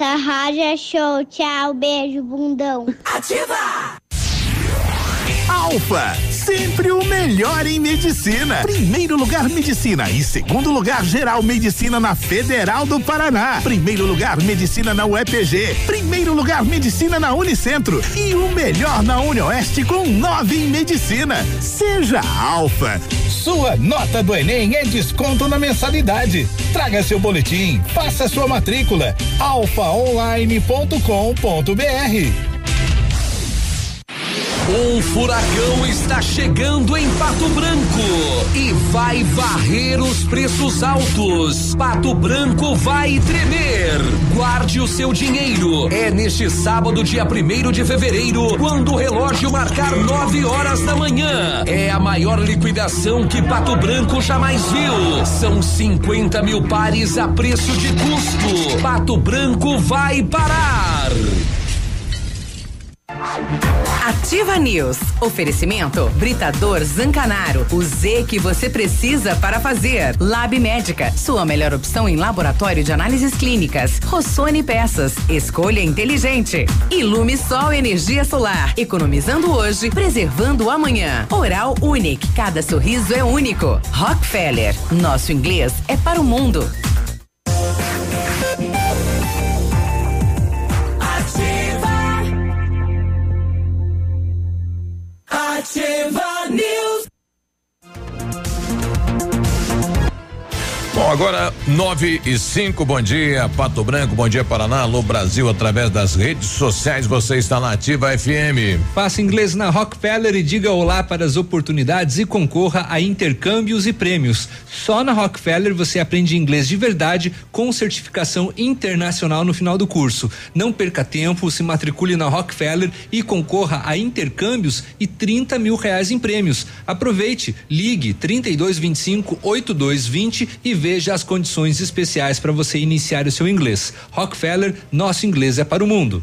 É show. Tchau, beijo, bundão. Ativa! Alfa, sempre o melhor em medicina. Primeiro lugar medicina e segundo lugar geral medicina na Federal do Paraná. Primeiro lugar medicina na UEPG. Primeiro lugar medicina na Unicentro e o melhor na Unioeste com nove em medicina. Seja Alfa. Sua nota do Enem é desconto na mensalidade. Traga seu boletim, faça sua matrícula. alfaonline.com.br um furacão está chegando em Pato Branco e vai varrer os preços altos. Pato Branco vai tremer. Guarde o seu dinheiro. É neste sábado, dia 1 de fevereiro, quando o relógio marcar 9 horas da manhã. É a maior liquidação que Pato Branco jamais viu. São 50 mil pares a preço de custo. Pato Branco vai parar. Ativa News. Oferecimento Britador Zancanaro. O Z que você precisa para fazer. Lab Médica. Sua melhor opção em laboratório de análises clínicas. Rossoni Peças. Escolha inteligente. Ilume Sol Energia Solar. Economizando hoje, preservando amanhã. Oral Unique. Cada sorriso é único. Rockefeller. Nosso inglês é para o mundo. Agora nove e cinco, bom dia Pato Branco, bom dia Paraná, alô Brasil, através das redes sociais, você está na Ativa FM. Faça inglês na Rockefeller e diga olá para as oportunidades e concorra a intercâmbios e prêmios. Só na Rockefeller você aprende inglês de verdade com certificação internacional no final do curso. Não perca tempo, se matricule na Rockefeller e concorra a intercâmbios e 30 mil reais em prêmios. Aproveite, ligue 3225 8220 e veja as condições especiais para você iniciar o seu inglês. Rockefeller, nosso inglês é para o mundo.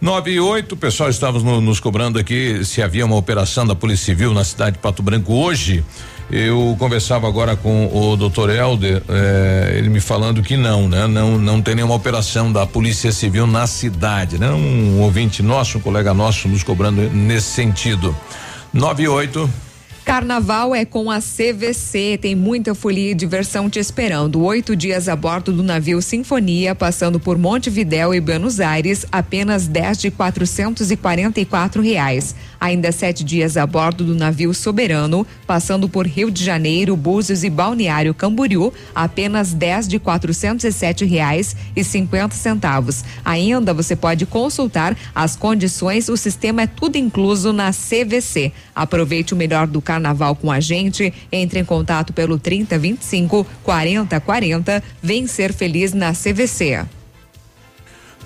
9 e 8, o pessoal estava no, nos cobrando aqui se havia uma operação da Polícia Civil na cidade de Pato Branco hoje. Eu conversava agora com o doutor Helder, eh, ele me falando que não, né? Não, não tem nenhuma operação da Polícia Civil na cidade, né? Um ouvinte nosso, um colega nosso nos cobrando nesse sentido. 9 e 8. Carnaval é com a CVC, tem muita folia e diversão te esperando. Oito dias a bordo do navio Sinfonia, passando por Montevidéu e Buenos Aires, apenas 10 de quatrocentos e quarenta e quatro reais. Ainda sete dias a bordo do navio Soberano, passando por Rio de Janeiro, Búzios e Balneário Camboriú, apenas 10 de sete reais e cinquenta centavos. Ainda você pode consultar as condições, o sistema é tudo incluso na CVC. Aproveite o melhor do carnaval com a gente, entre em contato pelo 3025 4040. Vem ser feliz na CVC.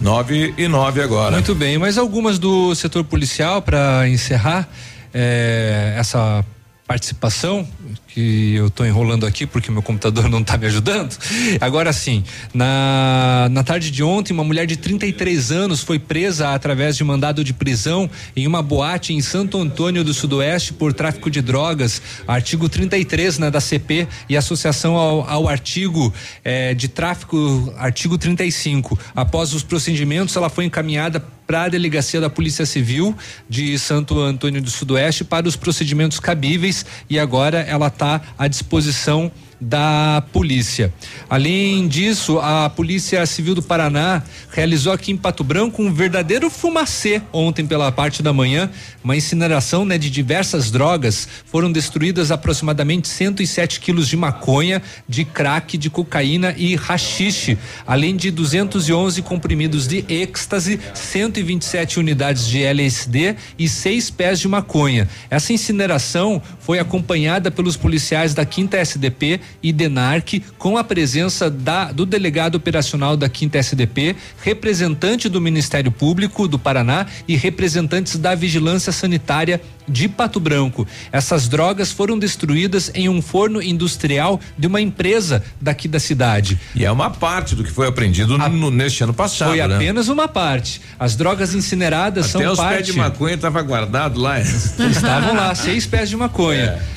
9 e 9 agora. Muito bem, mas algumas do setor policial para encerrar é, essa participação que eu estou enrolando aqui porque meu computador [laughs] não está me ajudando. Agora sim, na, na tarde de ontem, uma mulher de 33 anos foi presa através de mandado de prisão em uma boate em Santo Antônio do Sudoeste por tráfico de drogas, artigo 33 né, da CP e associação ao, ao artigo eh, de tráfico, artigo 35. Após os procedimentos, ela foi encaminhada para a delegacia da Polícia Civil de Santo Antônio do Sudoeste para os procedimentos cabíveis e agora ela está à disposição da polícia. Além disso, a Polícia Civil do Paraná realizou aqui em Pato Branco um verdadeiro fumacê ontem pela parte da manhã, uma incineração né, de diversas drogas. Foram destruídas aproximadamente 107 quilos de maconha, de crack, de cocaína e rachixe, além de 211 comprimidos de êxtase, 127 unidades de LSD e seis pés de maconha. Essa incineração foi acompanhada pelos policiais da Quinta SDP e DENARC, com a presença da, do delegado operacional da Quinta SDP, representante do Ministério Público do Paraná e representantes da Vigilância Sanitária de Pato Branco. Essas drogas foram destruídas em um forno industrial de uma empresa daqui da cidade. E é uma parte do que foi apreendido no, neste ano passado. Foi né? apenas uma parte. As drogas incineradas Até são os parte. pés de maconha estavam guardados lá. Estavam lá, seis pés de maconha.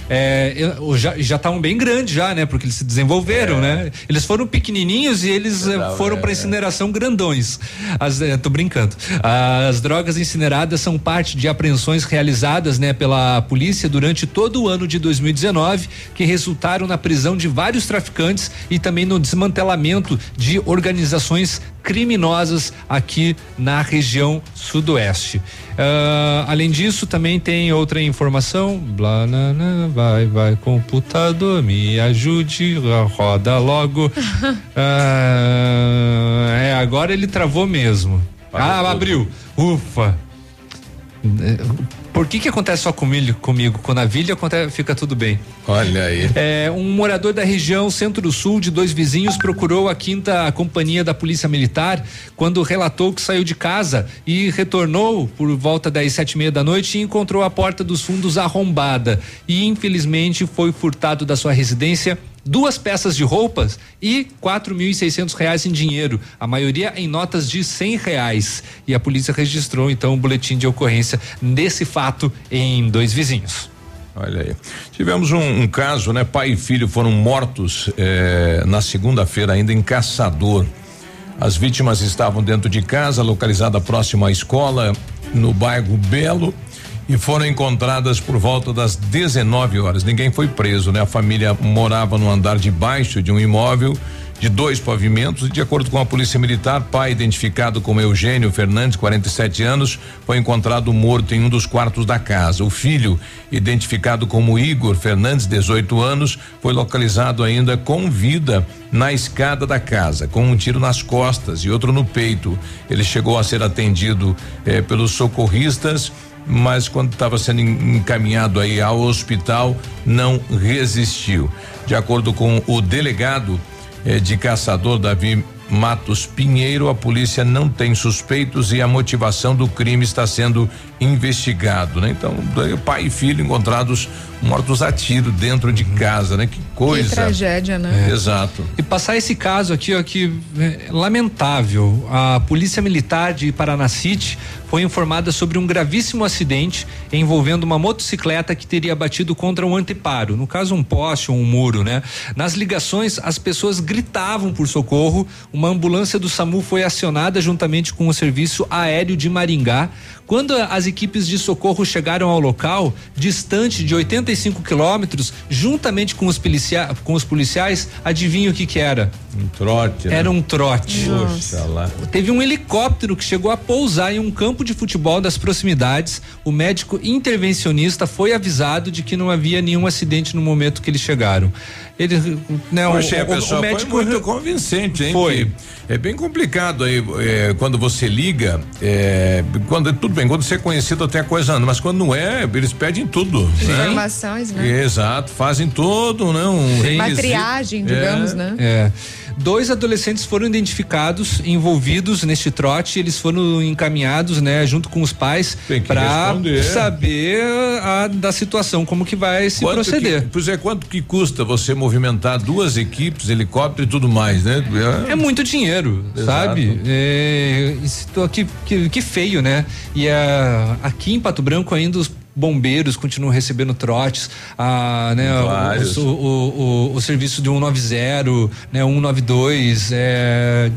É, eu- já estavam bem grandes já, né? Porque eles se desenvolveram, né? Eles foram pequenininhos e eles eh, foram é, para é. incineração grandões. As, eh, tô brincando. As drogas incineradas são parte de apreensões realizadas, né, pela polícia durante todo o ano de 2019, que resultaram na prisão de vários traficantes e também no desmantelamento de organizações criminosas aqui na região sudoeste. Ah, além disso, também tem outra informação. Blá, na, na, vai, vai, computador, me ajude, roda logo. [laughs] Ah, é, agora ele travou mesmo. ah, abriu. Ufa. Por que que acontece só comigo, comigo? Quando a vilha acontece, fica tudo bem. Olha aí. É, um morador da região centro-sul de dois vizinhos procurou a quinta companhia da Polícia Militar quando relatou que saiu de casa e retornou por volta das sete e meia da noite e encontrou a porta dos fundos arrombada e infelizmente foi furtado da sua residência duas peças de roupas e quatro mil e seiscentos reais em dinheiro, a maioria em notas de cem reais. E a polícia registrou então o boletim de ocorrência desse fato em dois vizinhos. Olha aí. Tivemos um, um caso, né? Pai e filho foram mortos eh, na segunda-feira, ainda em Caçador. As vítimas estavam dentro de casa, localizada próximo à escola, no bairro Belo, e foram encontradas por volta das 19 horas. Ninguém foi preso, né? A família morava no andar de baixo de um imóvel de dois pavimentos. De acordo com a Polícia Militar, pai identificado como Eugênio Fernandes, 47 anos, foi encontrado morto em um dos quartos da casa. O filho, identificado como Igor Fernandes, 18 anos, foi localizado ainda com vida na escada da casa, com um tiro nas costas e outro no peito. Ele chegou a ser atendido eh, pelos socorristas mas quando estava sendo en- encaminhado aí ao hospital não resistiu. De acordo com o delegado eh, de caçador Davi Matos Pinheiro, a polícia não tem suspeitos e a motivação do crime está sendo investigado, né? Então, pai e filho encontrados mortos a tiro dentro de casa, né? Que coisa. Que tragédia, né? É. Exato. E passar esse caso aqui, ó, que é, lamentável. A Polícia Militar de Paranacite foi informada sobre um gravíssimo acidente envolvendo uma motocicleta que teria batido contra um anteparo, no caso um poste ou um muro, né? Nas ligações, as pessoas gritavam por socorro. Uma ambulância do SAMU foi acionada juntamente com o serviço aéreo de Maringá. Quando as equipes de socorro chegaram ao local, distante de 85 quilômetros, juntamente com os, policia com os policiais, adivinha o que que era? Um trote. né? Era um trote. Poxa lá. Teve um helicóptero que chegou a pousar em um campo de futebol das proximidades. O médico intervencionista foi avisado de que não havia nenhum acidente no momento que eles chegaram. Ele, né, Poxa, a o, pessoa o médico foi muito convincente, hein? Foi. É bem complicado aí é, quando você liga, é, quando tudo bem, quando você é conhecido até a coisa anda, mas quando não é, eles pedem tudo. né? Informações, né? Exato, fazem todo, né? Um Uma triagem, digamos, É. né? É. Dois adolescentes foram identificados, envolvidos neste trote, eles foram encaminhados, né, junto com os pais, que para saber a, da situação, como que vai se Quanto proceder. Que, pois é, quanto que custa você movimentar duas equipes, helicóptero e tudo mais, né? É muito dinheiro, Exato. sabe? É, isso aqui, que, que feio, né? E ah, aqui em Pato Branco ainda os bombeiros continuam recebendo trotes, ah, né? O, o, o, o serviço de 190, né? 192, é,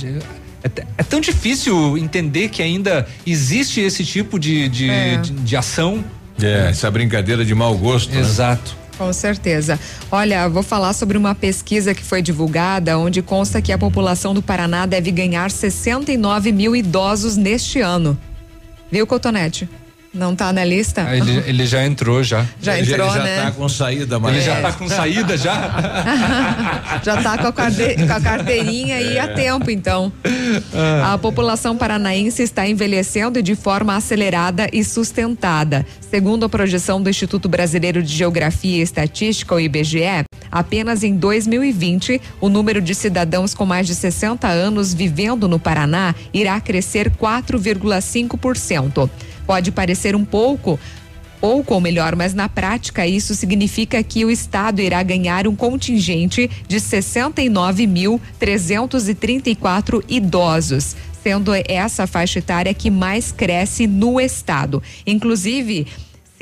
é, é tão difícil entender que ainda existe esse tipo de, de, É. de, de ação. É, essa brincadeira de mau gosto. né? Exato. Com certeza. Olha, vou falar sobre uma pesquisa que foi divulgada, onde consta que a população do Paraná deve ganhar 69 mil idosos neste ano. Viu, Cotonete? Não tá na lista? Ah, ele, ele já entrou já. Já ele, entrou, ele já né? tá com saída, mas Ele já tá com saída já? [laughs] Já tá com a, com a carteirinha aí É. a tempo, então. A população paranaense está envelhecendo de forma acelerada e sustentada. Segundo a projeção do Instituto Brasileiro de Geografia e Estatística, o IBGE, apenas em 2020, o número de cidadãos com mais de 60 anos vivendo no Paraná irá crescer 4,5%. Pode parecer um pouco, pouco ou melhor, mas na prática isso significa que o estado irá ganhar um contingente de 69.334 idosos, sendo essa faixa etária que mais cresce no estado. Inclusive,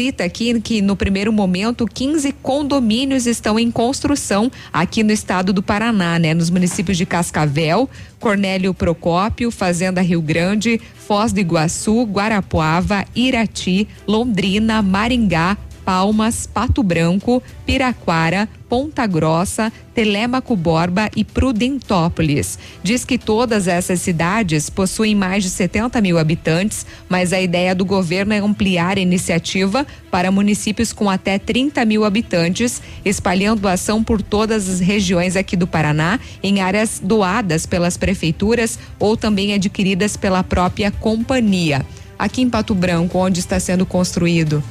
cita aqui que no primeiro momento 15 condomínios estão em construção aqui no estado do Paraná, né? Nos municípios de Cascavel, Cornélio Procópio, Fazenda Rio Grande, Foz do Iguaçu, Guarapuava, Irati, Londrina, Maringá, Palmas, Pato Branco, Piraquara, Ponta Grossa, Telêmaco Borba e Prudentópolis. Diz que todas essas cidades possuem mais de 70 mil habitantes, mas a ideia do governo é ampliar a iniciativa para municípios com até 30 mil habitantes, espalhando a ação por todas as regiões aqui do Paraná, em áreas doadas pelas prefeituras ou também adquiridas pela própria companhia. Aqui em Pato Branco, onde está sendo construído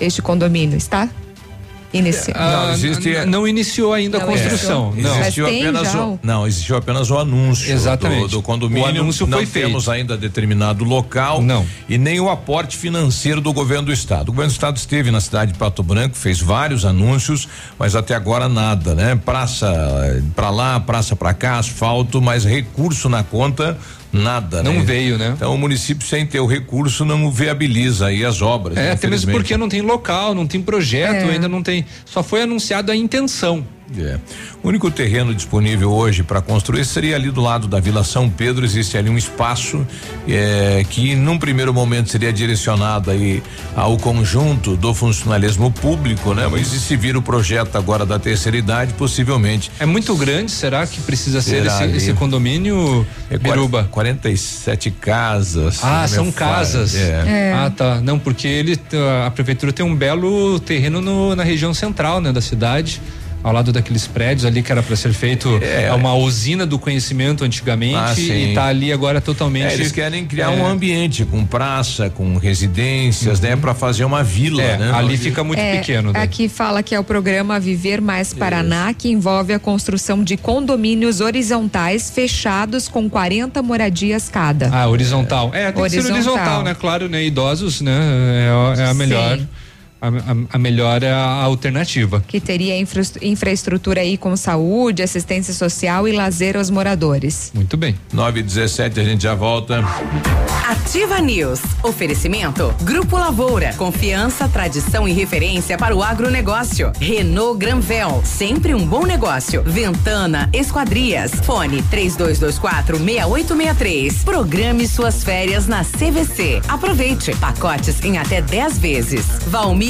este condomínio, está? Inicia. Ah, Não, existe- não iniciou ainda a Não construção. iniciou. Não. Existiu apenas o, não, existiu apenas o anúncio Exatamente. do, do condomínio. O anúncio não foi feito. temos ainda determinado local Não. e nem o aporte financeiro do governo do estado. O governo do estado esteve na cidade de Pato Branco, fez vários anúncios, mas até agora nada, né? Praça pra lá, praça pra cá, asfalto, mas recurso na conta nada, Não né? veio, né? Então o município sem ter o recurso não viabiliza aí as obras. É, até mesmo porque não tem local, não tem projeto, É. ainda não tem. Só foi anunciado a intenção. É. O único terreno disponível hoje para construir seria ali do lado da Vila São Pedro. Existe ali um espaço é, que, num primeiro momento, seria direcionado aí ao conjunto do funcionalismo público, né? Mas e se vir o projeto agora da terceira idade, possivelmente. É muito grande, será que precisa ser Será esse, ali? esse condomínio, É Biruba? 47 casas. Ah, são casas. É. Ah, tá. Não, porque ele, a prefeitura tem um belo terreno no- na região central, né, da cidade. Ao lado daqueles prédios ali que era para ser feito É. uma usina do conhecimento antigamente Ah, e tá ali agora totalmente. É, eles querem criar é, um ambiente com praça, com residências, né? Para fazer uma vila, É, né? ali fica muito É, pequeno. daí. Aqui fala que é o programa Viver Mais Paraná, que envolve a construção de condomínios horizontais fechados com 40 moradias cada. Ah, horizontal. É, tem que ser Horizontal. horizontal, né? Claro, né? Idosos, né? É, a- é a melhor. Sim. A, a- a melhor é a alternativa. Que teria infra- infraestrutura aí com saúde, assistência social e lazer aos moradores. Muito bem. 9 e 17 a gente já volta. Ativa News. Oferecimento. Grupo Lavoura. Confiança, tradição e referência para o agronegócio. Renault Granvel. Sempre um bom negócio. Ventana Esquadrias. Fone 3224 6863. Programe suas férias na CVC. Aproveite. Pacotes em até 10 vezes. Valmir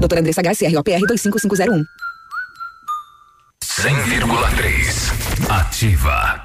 Doutora Andressa HCROPR 25501. 100,3. Ativa.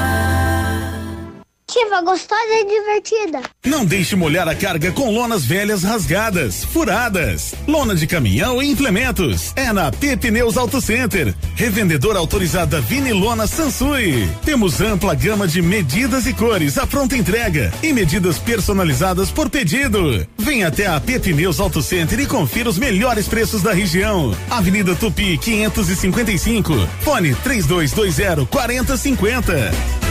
Gostosa e divertida. Não deixe molhar a carga com lonas velhas rasgadas, furadas. Lona de caminhão e implementos. É na P Pneus Auto Center. Revendedora autorizada Vinilona Sansui. Temos ampla gama de medidas e cores à pronta entrega e medidas personalizadas por pedido. Venha até a P Pneus Auto Center e confira os melhores preços da região. Avenida Tupi 555. Fone 3220 4050.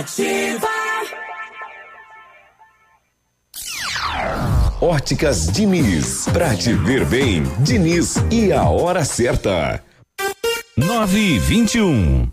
Ativa. Óticas Diniz. Pra te ver bem, Diniz e a hora certa. 9 e 21.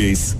Peace.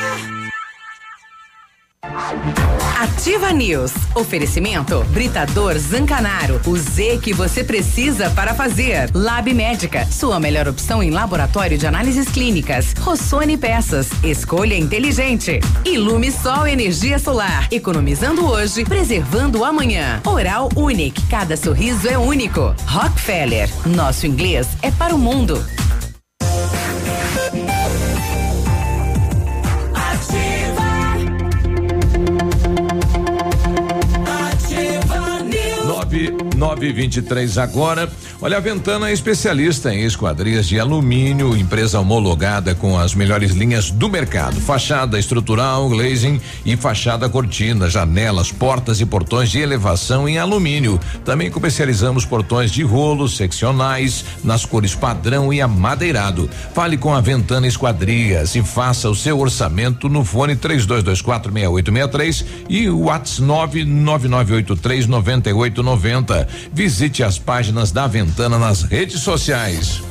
Ativa News. Oferecimento Britador Zancanaro. O Z que você precisa para fazer. Lab Médica. Sua melhor opção em laboratório de análises clínicas. Rossoni Peças. Escolha inteligente. Ilume Sol Energia Solar. Economizando hoje, preservando amanhã. Oral Unique. Cada sorriso é único. Rockefeller. Nosso inglês é para o mundo. 923 agora. Olha, a Ventana é especialista em esquadrias de alumínio, empresa homologada com as melhores linhas do mercado. Fachada estrutural, glazing e fachada cortina, janelas, portas e portões de elevação em alumínio. Também comercializamos portões de rolo, seccionais, nas cores padrão e amadeirado. Fale com a Ventana Esquadrias e faça o seu orçamento no fone 32246863 e o WhatsApp 99983 9890. Visite as páginas da Ventana nas redes sociais.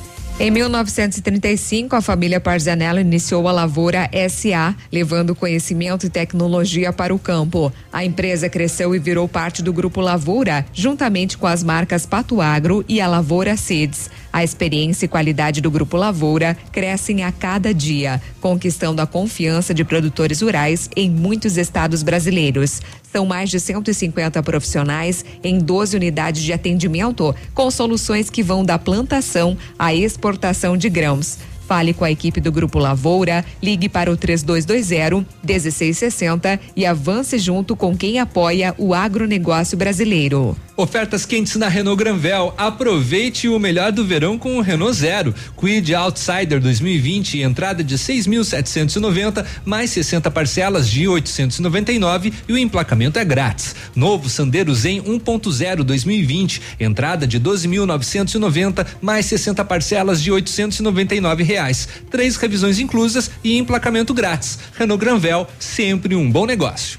Em 1935, a família Parzanello iniciou a Lavoura SA, levando conhecimento e tecnologia para o campo. A empresa cresceu e virou parte do Grupo Lavoura, juntamente com as marcas Pato Agro e a Lavoura Seeds. A experiência e qualidade do Grupo Lavoura crescem a cada dia, conquistando a confiança de produtores rurais em muitos estados brasileiros. São mais de 150 profissionais em 12 unidades de atendimento, com soluções que vão da plantação à exportação de grãos. Fale com a equipe do Grupo Lavoura, ligue para o 3220 1660 e avance junto com quem apoia o agronegócio brasileiro. Ofertas quentes na Renault Granvel. Aproveite o melhor do verão com o Renault Zero. Quid Outsider 2020, entrada de 6.790, mais 60 parcelas de 899 e o emplacamento é grátis. Novo Sandero Zen 1.0 2020, entrada de 12.990, mais 60 parcelas de 899 reais. Três revisões inclusas e emplacamento grátis. Renault Granvel, sempre um bom negócio.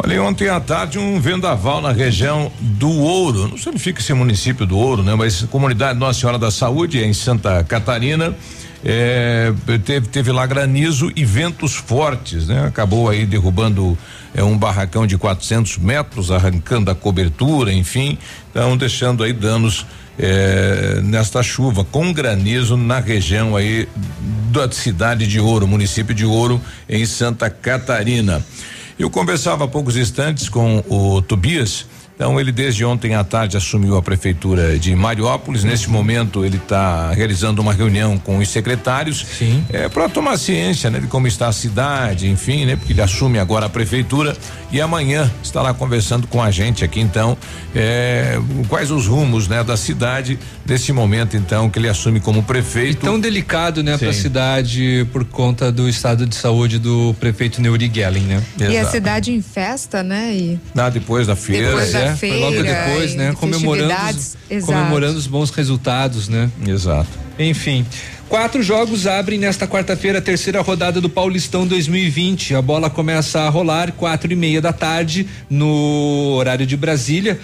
Olha, ontem à tarde um vendaval na região do Ouro. Não sei onde fica esse município do Ouro, né? Mas comunidade Nossa Senhora da Saúde, em Santa Catarina. É, teve, teve lá granizo e ventos fortes, né? Acabou aí derrubando é, um barracão de 400 metros, arrancando a cobertura, enfim, então deixando aí danos é, nesta chuva com granizo na região aí da cidade de Ouro, município de Ouro, em Santa Catarina. Eu conversava há poucos instantes com o Tobias. Então ele desde ontem à tarde assumiu a prefeitura de Mariópolis. Neste momento ele está realizando uma reunião com os secretários. Sim. É, para tomar ciência, né, de como está a cidade, enfim, né, porque ele assume agora a prefeitura e amanhã está lá conversando com a gente aqui. Então, é, quais os rumos, né, da cidade nesse momento então que ele assume como prefeito? E tão delicado, né, para a cidade por conta do estado de saúde do prefeito Neuri Gellen, né? E a cidade em festa, né? E Ah, depois da feira. Depois da É, foi logo feira depois, né? Comemorando os, exato. comemorando os bons resultados, né? Exato. Enfim. Quatro jogos abrem nesta quarta-feira a terceira rodada do Paulistão 2020. A bola começa a rolar quatro e meia da tarde no horário de Brasília,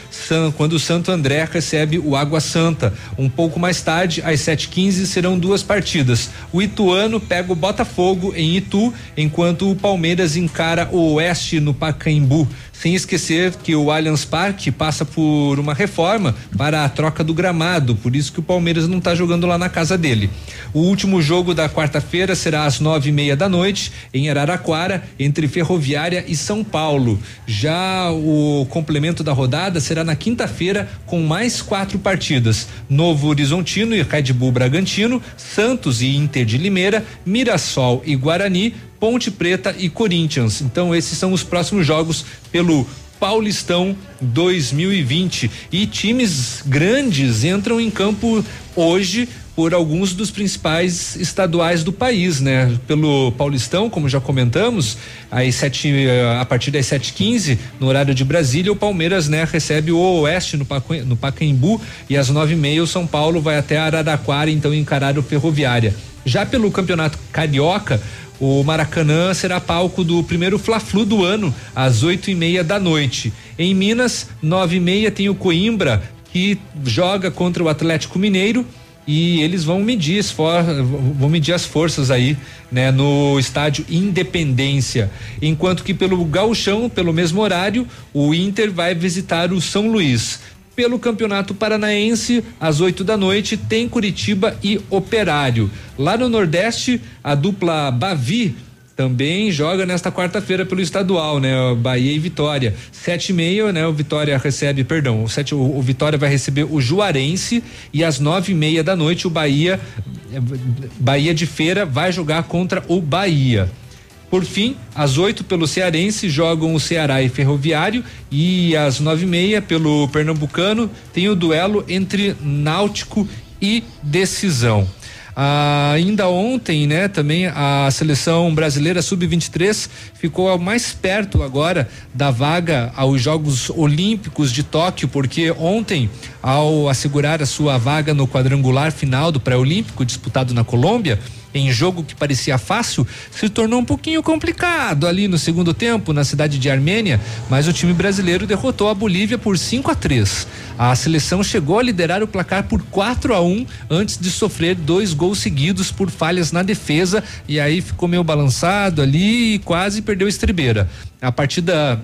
quando o Santo André recebe o Água Santa. Um pouco mais tarde, às 7h15, serão duas partidas. O Ituano pega o Botafogo em Itu, enquanto o Palmeiras encara o Oeste no Pacaembu. Sem esquecer que o Allianz Parque passa por uma reforma para a troca do gramado, por isso que o Palmeiras não está jogando lá na casa dele. O último jogo da quarta-feira será às nove e meia da noite, em Araraquara, entre Ferroviária e São Paulo. Já o complemento da rodada será na quinta-feira, com mais quatro partidas: Novo Horizontino e Red Bull Bragantino, Santos e Inter de Limeira, Mirassol e Guarani, Ponte Preta e Corinthians. Então, esses são os próximos jogos pelo Paulistão 2020. E times grandes entram em campo hoje por alguns dos principais estaduais do país, né? Pelo Paulistão, como já comentamos, às sete, eh, a partir das 7h15, no horário de Brasília, o Palmeiras, né, recebe o Oeste no, no Pacaembu e às nove e meia o São Paulo vai até Araraquara, então encarar o Ferroviária. Já pelo Campeonato Carioca, o Maracanã será palco do primeiro Fla-Flu do ano, às oito e meia da noite. Em Minas, nove e meia tem o Coimbra, que joga contra o Atlético Mineiro e eles vão medir, vão medir as forças aí, né, no estádio Independência. Enquanto que pelo Gauchão, pelo mesmo horário, o Inter vai visitar o São Luís. Pelo Campeonato Paranaense, às 8 da noite, tem Curitiba e Operário. Lá no Nordeste, a dupla Bavi também joga nesta quarta-feira pelo estadual, né? Bahia e Vitória. Sete e meia, né? O Vitória recebe, perdão, o, sete, o, o Vitória vai receber o Juarense e às nove e meia da noite o Bahia, eh, Bahia de Feira vai jogar contra o Bahia. Por fim, às oito pelo Cearense jogam o Ceará e Ferroviário e às nove e meia pelo Pernambucano tem o duelo entre Náutico e Decisão. Ah, ainda ontem, né, também a seleção brasileira sub-23 ficou mais perto agora da vaga aos Jogos Olímpicos de Tóquio, porque ontem, ao assegurar a sua vaga no quadrangular final do pré-olímpico disputado na Colômbia, em jogo que parecia fácil, se tornou um pouquinho complicado ali no segundo tempo na cidade de Armênia, mas o time brasileiro derrotou a Bolívia por 5 a 3. A seleção chegou a liderar o placar por 4 a 1 antes de sofrer dois gols seguidos por falhas na defesa e aí ficou meio balançado ali e quase perdeu a estribeira. A partida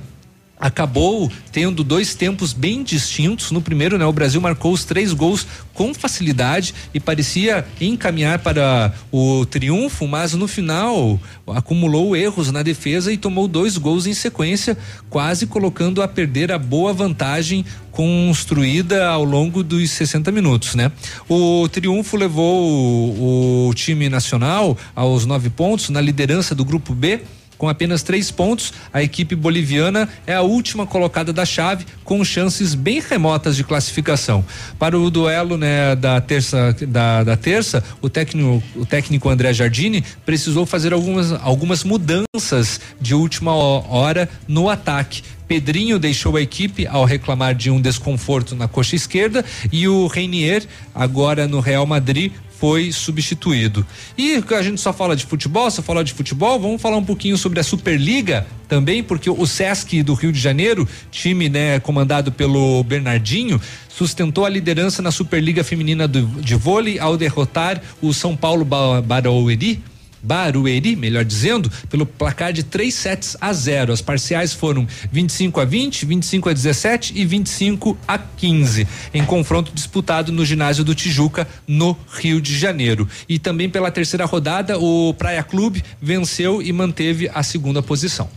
acabou tendo dois tempos bem distintos. No primeiro, né, o Brasil marcou os três gols com facilidade e parecia encaminhar para o triunfo, mas no final acumulou erros na defesa e tomou dois gols em sequência, quase colocando a perder a boa vantagem construída ao longo dos 60 minutos, né? O triunfo levou o, o time nacional aos nove pontos na liderança do grupo B com apenas três pontos, a equipe boliviana é a última colocada da chave, com chances bem remotas de classificação. Para o duelo né, da terça, da, da terça, o técnico, o técnico André Jardini precisou fazer algumas, algumas mudanças de última hora no ataque. Pedrinho deixou a equipe ao reclamar de um desconforto na coxa esquerda e o Reinier, agora no Real Madrid, foi substituído. E a gente só fala de futebol, só fala de futebol, vamos falar um pouquinho sobre a Superliga também, porque o Sesc do Rio de Janeiro, time né, comandado pelo Bernardinho, sustentou a liderança na Superliga Feminina do, de vôlei ao derrotar o São Paulo Barueri Barueri, melhor dizendo, pelo placar de 3 sets a 0. As parciais foram 25 a 20, 25 a 17 e 25 a 15, em confronto disputado no ginásio do Tijuca, no Rio de Janeiro. E também pela terceira rodada, o Praia Clube venceu e manteve a segunda posição.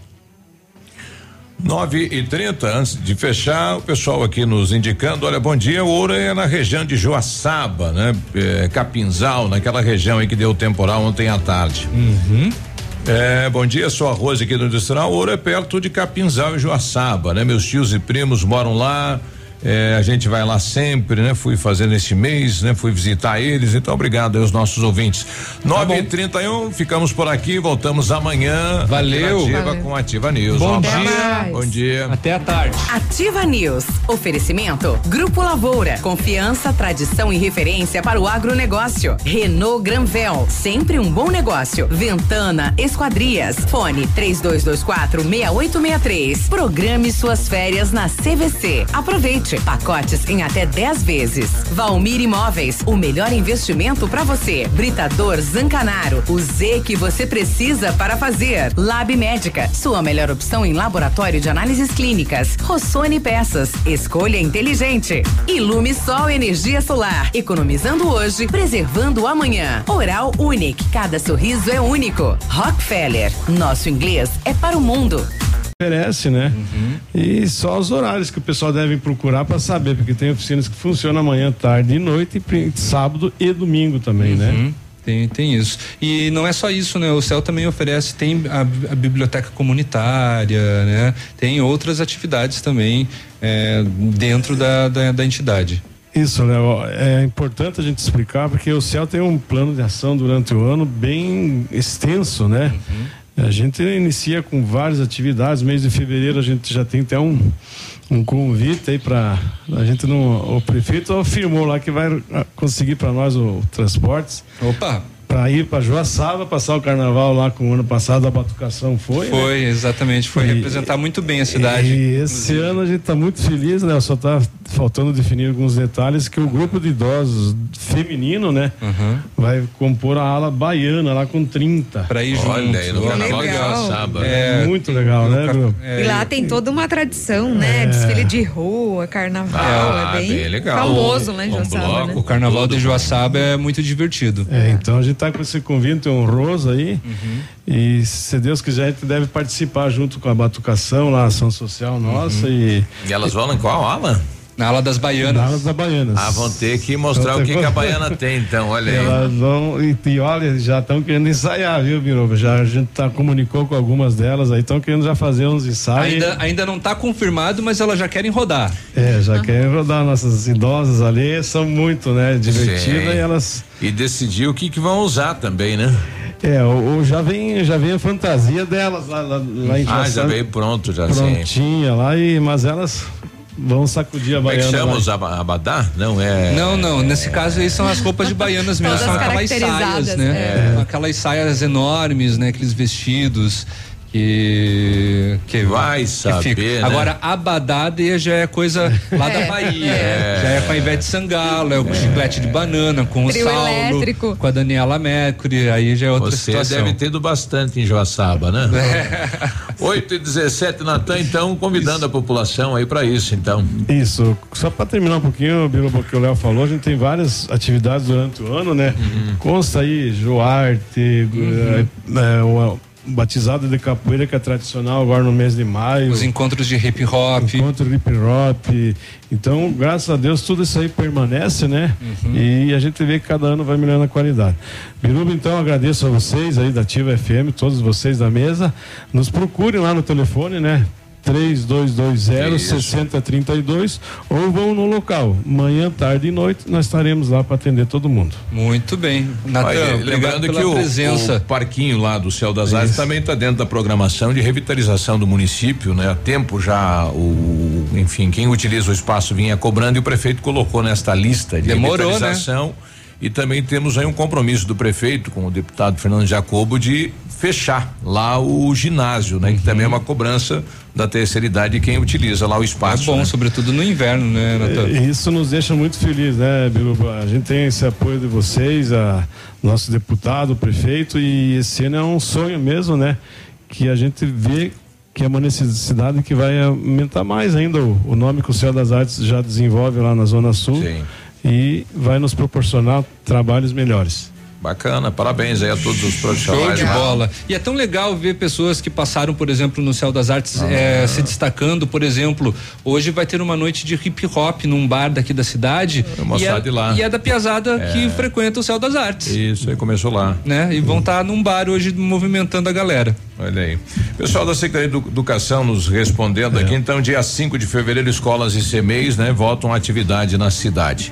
9 e 30 antes de fechar, o pessoal aqui nos indicando, olha, bom dia, ouro é na região de Joaçaba, né? É, Capinzal, naquela região aí que deu temporal ontem à tarde. Uhum. É, bom dia, sou a Rose aqui do Industrial. Ouro é perto de Capinzal e Joaçaba, né? Meus tios e primos moram lá. É, a gente vai lá sempre, né? Fui fazendo este mês, né? Fui visitar eles, então obrigado aos nossos ouvintes. Nove e trinta e um, ficamos por aqui, voltamos amanhã. Valeu. Ativa com Ativa News. Bom um dia. Bom dia. Até a tarde. Ativa News. Oferecimento. Grupo Lavoura. Confiança, tradição e referência para o agronegócio. Renault Granvel. Sempre um bom negócio. Ventana Esquadrias. Fone 3224 6863. Programe suas férias na CVC. Aproveite. Pacotes em até 10 vezes. Valmir Imóveis. O melhor investimento para você. Britador Zancanaro. O Z que você precisa para fazer. Lab Médica. Sua melhor opção em laboratório de análises clínicas. Rossoni Peças. Escolha inteligente. Ilume Sol Energia Solar. Economizando hoje, preservando amanhã. Oral Unique. Cada sorriso é único. Rockefeller. Nosso inglês é para o mundo. Oferece, né? E só os horários que o pessoal deve procurar para saber, porque tem oficinas que funcionam amanhã, tarde e noite, e sábado e domingo também, né? Uhum. Tem, tem isso. E não é só isso, né? O CEL também oferece, tem a, a biblioteca comunitária, né? Tem outras atividades também é, dentro da, da, da entidade. Isso, Léo, é importante a gente explicar porque o CEL tem um plano de ação durante o ano bem extenso, né? A gente inicia com várias atividades, mês de fevereiro a gente já tem até um, um convite aí para a gente não o prefeito afirmou lá que vai ah, conseguir para nós o transportes. Opa, para ir para Joaçaba passar o carnaval lá com o ano passado a batucação foi. né? Foi, exatamente, foi E- representar muito bem a cidade. E esse ano a gente está muito feliz, né? Só está faltando definir alguns detalhes que o grupo de idosos feminino, né, vai compor a ala baiana lá com 30. Para ir Olha aí, no carnaval de Joaçaba. É, muito legal, né, Bruno? E lá tem toda uma tradição, né? Desfile de rua, carnaval, Ah, é bem, bem legal. famoso lá em Um Joaçaba, bloco, né? O carnaval de Joaçaba é muito divertido. É, então a gente tá com esse convite honroso aí. Uhum. E se Deus quiser, a gente deve participar junto com a Batucação, lá, a ação social nossa e. E elas vão em qual ala? Na ala das baianas. Na ala das baianas. Ah, vão ter que mostrar o que, que a baiana tem, então, olha aí. Elas vão, e, e olha, já estão querendo ensaiar, viu, Biruba? Já a gente tá, comunicou com algumas delas aí, estão querendo já fazer uns ensaios. Ainda, ainda não está confirmado, mas elas já querem rodar. É, já querem rodar nossas idosas ali, são muito, né, divertidas Sim. e elas. E decidir o que, que vão usar também, né? É, o, o- já vem, já vem a fantasia delas lá, lá, lá em Ah, já veio pronto, já sim. prontinha lá, e, mas elas Vamos sacudir a Como é que baiana. chama os aba- abadá? Não, é. Não, não, nesse caso aí são as roupas de baianas mesmo, Todas são aquelas saias, né? Aquelas saias enormes, né? Aqueles vestidos que que Vai que saber, fica. né? Agora abadade já é coisa lá da Bahia, É. já é com a Ivete Sangalo, é o chiclete de banana com Trio o Saulo, elétrico. com a Daniela Mercury, aí já é outra Você situação. deve ter ido bastante em Joaçaba, né? [laughs] 8 e 17 Natan, então, convidando a população aí para isso, então. Isso, só para terminar um pouquinho, Biruba, o que o Léo falou, a gente tem várias atividades durante o ano, né? Uhum. Consta aí Joarte, eh, eh, o batizado de capoeira que é tradicional agora no mês de maio. Os encontros de hip hop. Encontro hip hop. Então, graças a Deus, tudo isso aí permanece, né? Uhum. E a gente vê que cada ano vai melhorando a qualidade. Biruba, então, agradeço a vocês aí da Ativa FM, todos vocês da mesa. Nos procurem lá no telefone, né? 3220 Isso. 6032 ou vão no local. Manhã, tarde e noite, nós estaremos lá para atender todo mundo. Muito bem. Natan, lembrando que o, presença. o parquinho lá do Céu das Artes também está dentro da programação de revitalização do município, né? Há tempo já o, enfim, quem utiliza o espaço vinha cobrando e o prefeito colocou nesta lista de Demorou, né? revitalização. E também temos aí um compromisso do prefeito com o deputado Fernando Jacobo de fechar lá o ginásio, né? Que também é uma cobrança da terceira idade de quem utiliza lá o É espaço. bom, né? sobretudo no inverno, né, Natan? E Isso nos deixa muito felizes, né, Biruba? A gente tem esse apoio de vocês, a nosso deputado, o prefeito, e esse ano é um sonho mesmo, né? Que a gente vê que é uma necessidade que vai aumentar mais ainda o, o nome que o Céu das Artes já desenvolve lá na Zona Sul e vai nos proporcionar trabalhos melhores. Bacana, parabéns aí a todos os profissionais. Show de lá. bola. E é tão legal ver pessoas que passaram, por exemplo, no Céu das Artes Ah. eh, se destacando. Por exemplo, hoje vai ter uma noite de hip hop num bar daqui da cidade. É e, de lá. e é da piazada É. que frequenta o Céu das Artes. Isso, aí começou lá. Né? E vão estar num bar hoje movimentando a galera. Olha aí. Pessoal da Secretaria de Educação nos respondendo aqui, então, dia 5 de fevereiro, escolas e CMEs, né, voltam à atividade na cidade.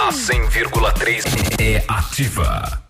A 100,3 é ativa.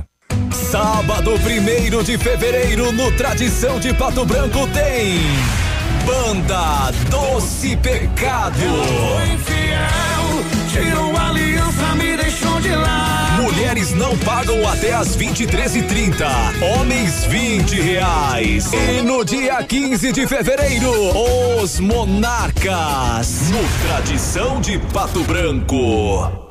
Sábado 1 de fevereiro, no Tradição de Pato Branco, tem. Banda Doce Pecado. Tirou a aliança, me deixou de lado. Mulheres não pagam até as 23h30. Homens 20 reais. E no dia 15 de fevereiro, os Monarcas. No Tradição de Pato Branco.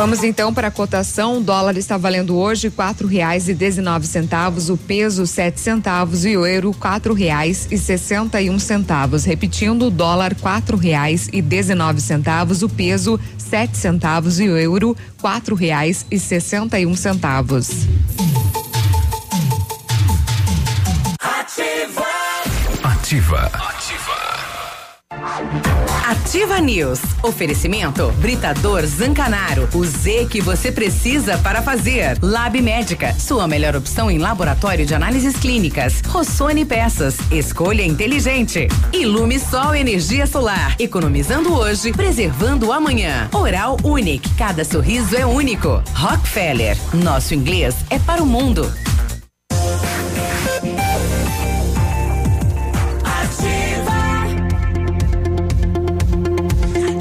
Vamos então para a cotação. O dólar está valendo hoje quatro reais e dezenove centavos, o peso sete centavos e o euro quatro reais e sessenta e um centavos. Repetindo, o dólar quatro reais e dezenove centavos, o peso sete centavos e o euro quatro reais e sessenta e um centavos. Ativa. Ativa. Ativa News. Oferecimento Britador Zancanaro. O Z que você precisa para fazer. Lab Médica. Sua melhor opção em laboratório de análises clínicas. Rossoni Peças. Escolha inteligente. Ilume Sol Energia Solar. Economizando hoje, preservando amanhã. Oral Unique. Cada sorriso é único. Rockefeller. Nosso inglês é para o mundo.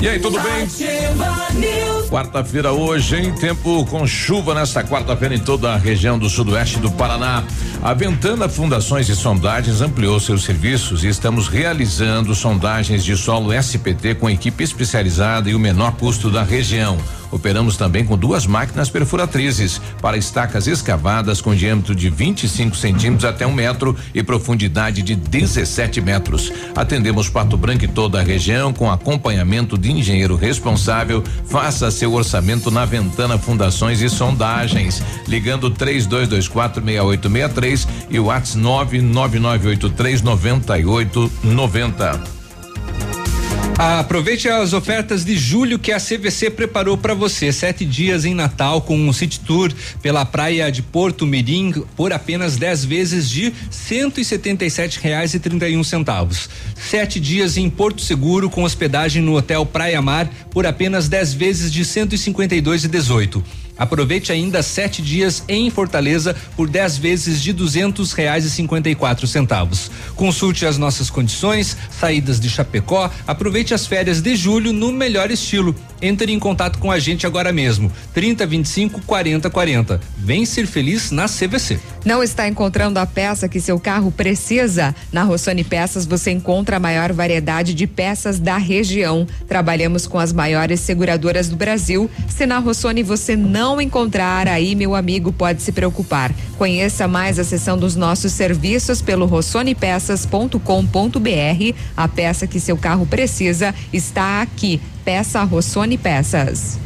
E aí, tudo bem? Quarta-feira hoje, em tempo com chuva nesta quarta-feira em toda a região do sudoeste do Paraná. A Ventana Fundações e Sondagens ampliou seus serviços e estamos realizando sondagens de solo SPT com equipe especializada e o menor custo da região. Operamos também com duas máquinas perfuratrizes para estacas escavadas com diâmetro de 25 centímetros até um metro e profundidade de 17 metros. Atendemos Pato Branco e toda a região com acompanhamento de engenheiro responsável. Faça seu orçamento na Ventana Fundações e Sondagens. Ligando 3224 6863 e o WhatsApp 99983 9890. Aproveite as ofertas de julho que a CVC preparou para você. Sete dias em Natal com um City Tour pela praia de Porto Mirim por apenas 10 vezes de cento e setenta e sete reais e trinta e um centavos. Sete dias em Porto Seguro com hospedagem no Hotel Praia Mar por apenas 10 vezes de cento e cinquenta e dois e dezoito. Aproveite ainda sete dias em Fortaleza por 10 vezes de duzentos reais e cinquenta e quatro centavos. Consulte as nossas condições, saídas de Chapecó. Aproveite as férias de julho no melhor estilo. Entre em contato com a gente agora mesmo. 30 25 40 40. Vem ser feliz na CVC. Não está encontrando a peça que seu carro precisa? Na Rossoni Peças você encontra a maior variedade de peças da região. Trabalhamos com as maiores seguradoras do Brasil. Se na Rossoni você não encontrar, aí meu amigo pode se preocupar. Conheça mais a seção dos nossos serviços pelo rossonepeças.com.br. A peça que seu carro precisa está aqui. Peça Rossoni Peças.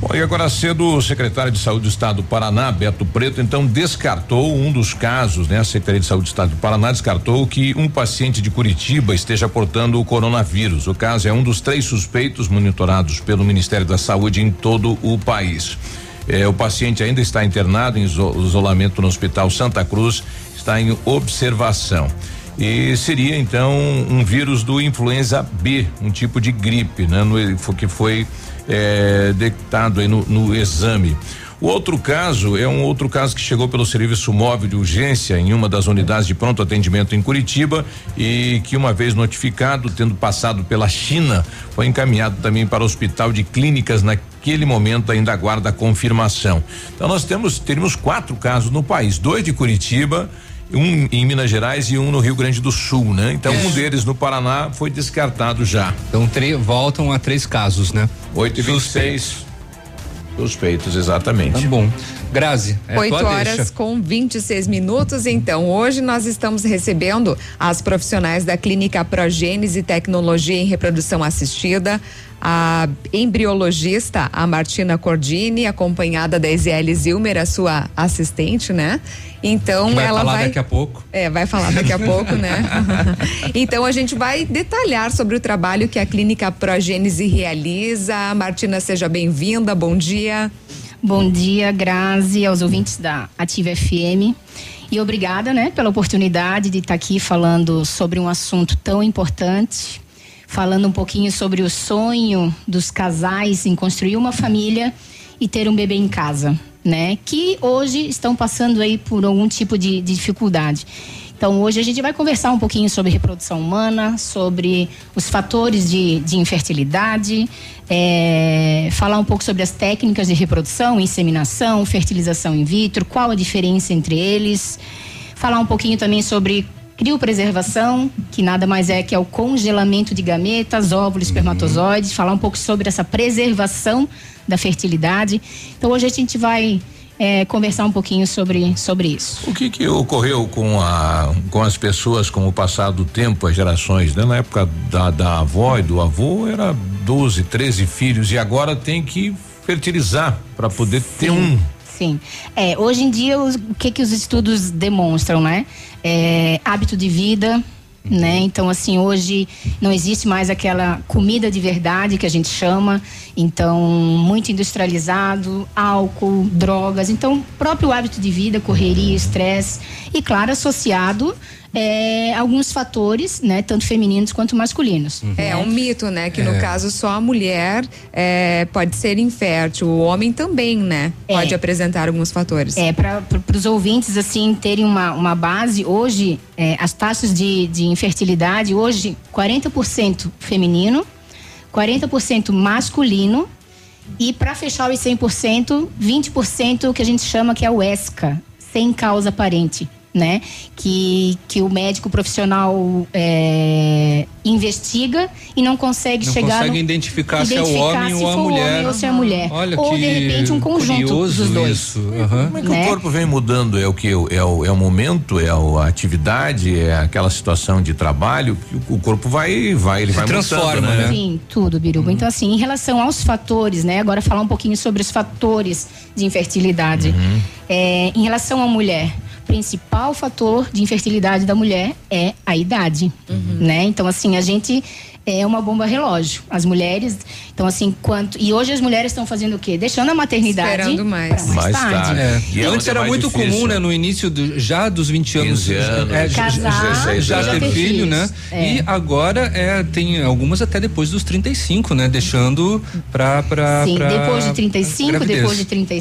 Bom, e agora cedo o secretário de Saúde do Estado do Paraná, Beto Preto, então descartou um dos casos, né? A Secretaria de Saúde do Estado do Paraná descartou que um paciente de Curitiba esteja portando o coronavírus. O caso é um dos três suspeitos monitorados pelo Ministério da Saúde em todo o país. Eh, o paciente ainda está internado em isolamento no Hospital Santa Cruz, está em observação. E seria então um vírus do influenza B, um tipo de gripe, né? No, que foi é, detectado no, no exame. O outro caso é um outro caso que chegou pelo serviço móvel de urgência em uma das unidades de pronto atendimento em Curitiba e que uma vez notificado, tendo passado pela China, foi encaminhado também para o hospital de clínicas naquele momento ainda aguarda a confirmação. Então nós temos teríamos quatro casos no país, dois de Curitiba, um em Minas Gerais e um no Rio Grande do Sul, né? Então um deles no Paraná foi descartado já. Então voltam a três casos, né? 8 e 26. Os peitos, exatamente. Tá bom. Grazi, é 8 tua horas deixa. com 26 minutos. Então, hoje nós estamos recebendo as profissionais da Clínica Progênese Tecnologia em Reprodução Assistida, a embriologista, a Martina Cordini, acompanhada da Isiele Zilmer, a sua assistente, né? Então, Vai ela falar vai. daqui a pouco. É, vai falar daqui a pouco, né? [laughs] então a gente vai detalhar sobre o trabalho que a Clínica Progênese realiza. Martina, seja bem-vinda, bom dia. Bom dia, Grazi, aos ouvintes da Ativa FM. E obrigada, né, pela oportunidade de estar aqui falando sobre um assunto tão importante, falando um pouquinho sobre o sonho dos casais em construir uma família e ter um bebê em casa, né? Que hoje estão passando aí por algum tipo de, de dificuldade. Então, hoje a gente vai conversar um pouquinho sobre reprodução humana, sobre os fatores de, de infertilidade, é, falar um pouco sobre as técnicas de reprodução, inseminação, fertilização in vitro, qual a diferença entre eles, falar um pouquinho também sobre criopreservação, que nada mais é que é o congelamento de gametas, óvulos, espermatozoides, falar um pouco sobre essa preservação da fertilidade. Então, hoje a gente vai é, conversar um pouquinho sobre, sobre isso. O que que ocorreu com a com as pessoas com o passar do tempo, as gerações, né? Na época da, da avó e do avô era 12, 13 filhos e agora tem que fertilizar para poder ter um. Sim. É, hoje em dia, o que que os estudos demonstram, né? É, hábito de vida, né? Então, assim, hoje não existe mais aquela comida de verdade que a gente chama. Então, muito industrializado, álcool, drogas. Então, próprio hábito de vida, correria, estresse. E, claro, associado é, alguns fatores, né? Tanto femininos quanto masculinos. É né? um mito, né? Que no É. caso só a mulher é, pode ser infértil, o homem também, né? Pode apresentar alguns fatores. É, para os ouvintes, assim, terem uma, uma base, hoje, é, as taxas de, de infertilidade, hoje, 40% feminino, 40% masculino, e para fechar os 100%, 20% que a gente chama que é o ESCA, sem causa aparente. Né? Que, que o médico profissional é, investiga e não consegue Não chegar. consegue no- identificar se é o identificar homem se ou a mulher. homem ou se é mulher. Olha ou que de repente um conjunto curioso dos dois. isso. aham. Como é que Né? o corpo vem mudando? É o que? É o, é o momento? É a atividade? É aquela situação de trabalho? O, o corpo vai, vai, ele Se vai transforma, mudando, né? Sim, tudo, Biruba. Então, assim, em relação aos fatores, né? Agora falar um pouquinho sobre os fatores de infertilidade. É, em relação à mulher, principal fator de infertilidade da mulher é a idade, né? Então, assim, a gente é uma bomba relógio. As mulheres, então assim, quanto e hoje as mulheres estão fazendo o quê? Deixando a maternidade Esperando mais. mais, Mais tarde. tarde. É. E é Antes é era mais muito difícil. comum, né? No início do, já dos 20 anos, 15 anos, é, já- Casar, já, já ter filho, filhos. né? É. E agora é, tem algumas até depois dos 35, né? Deixando Sim, pra depois de 35, gravidez. depois de 35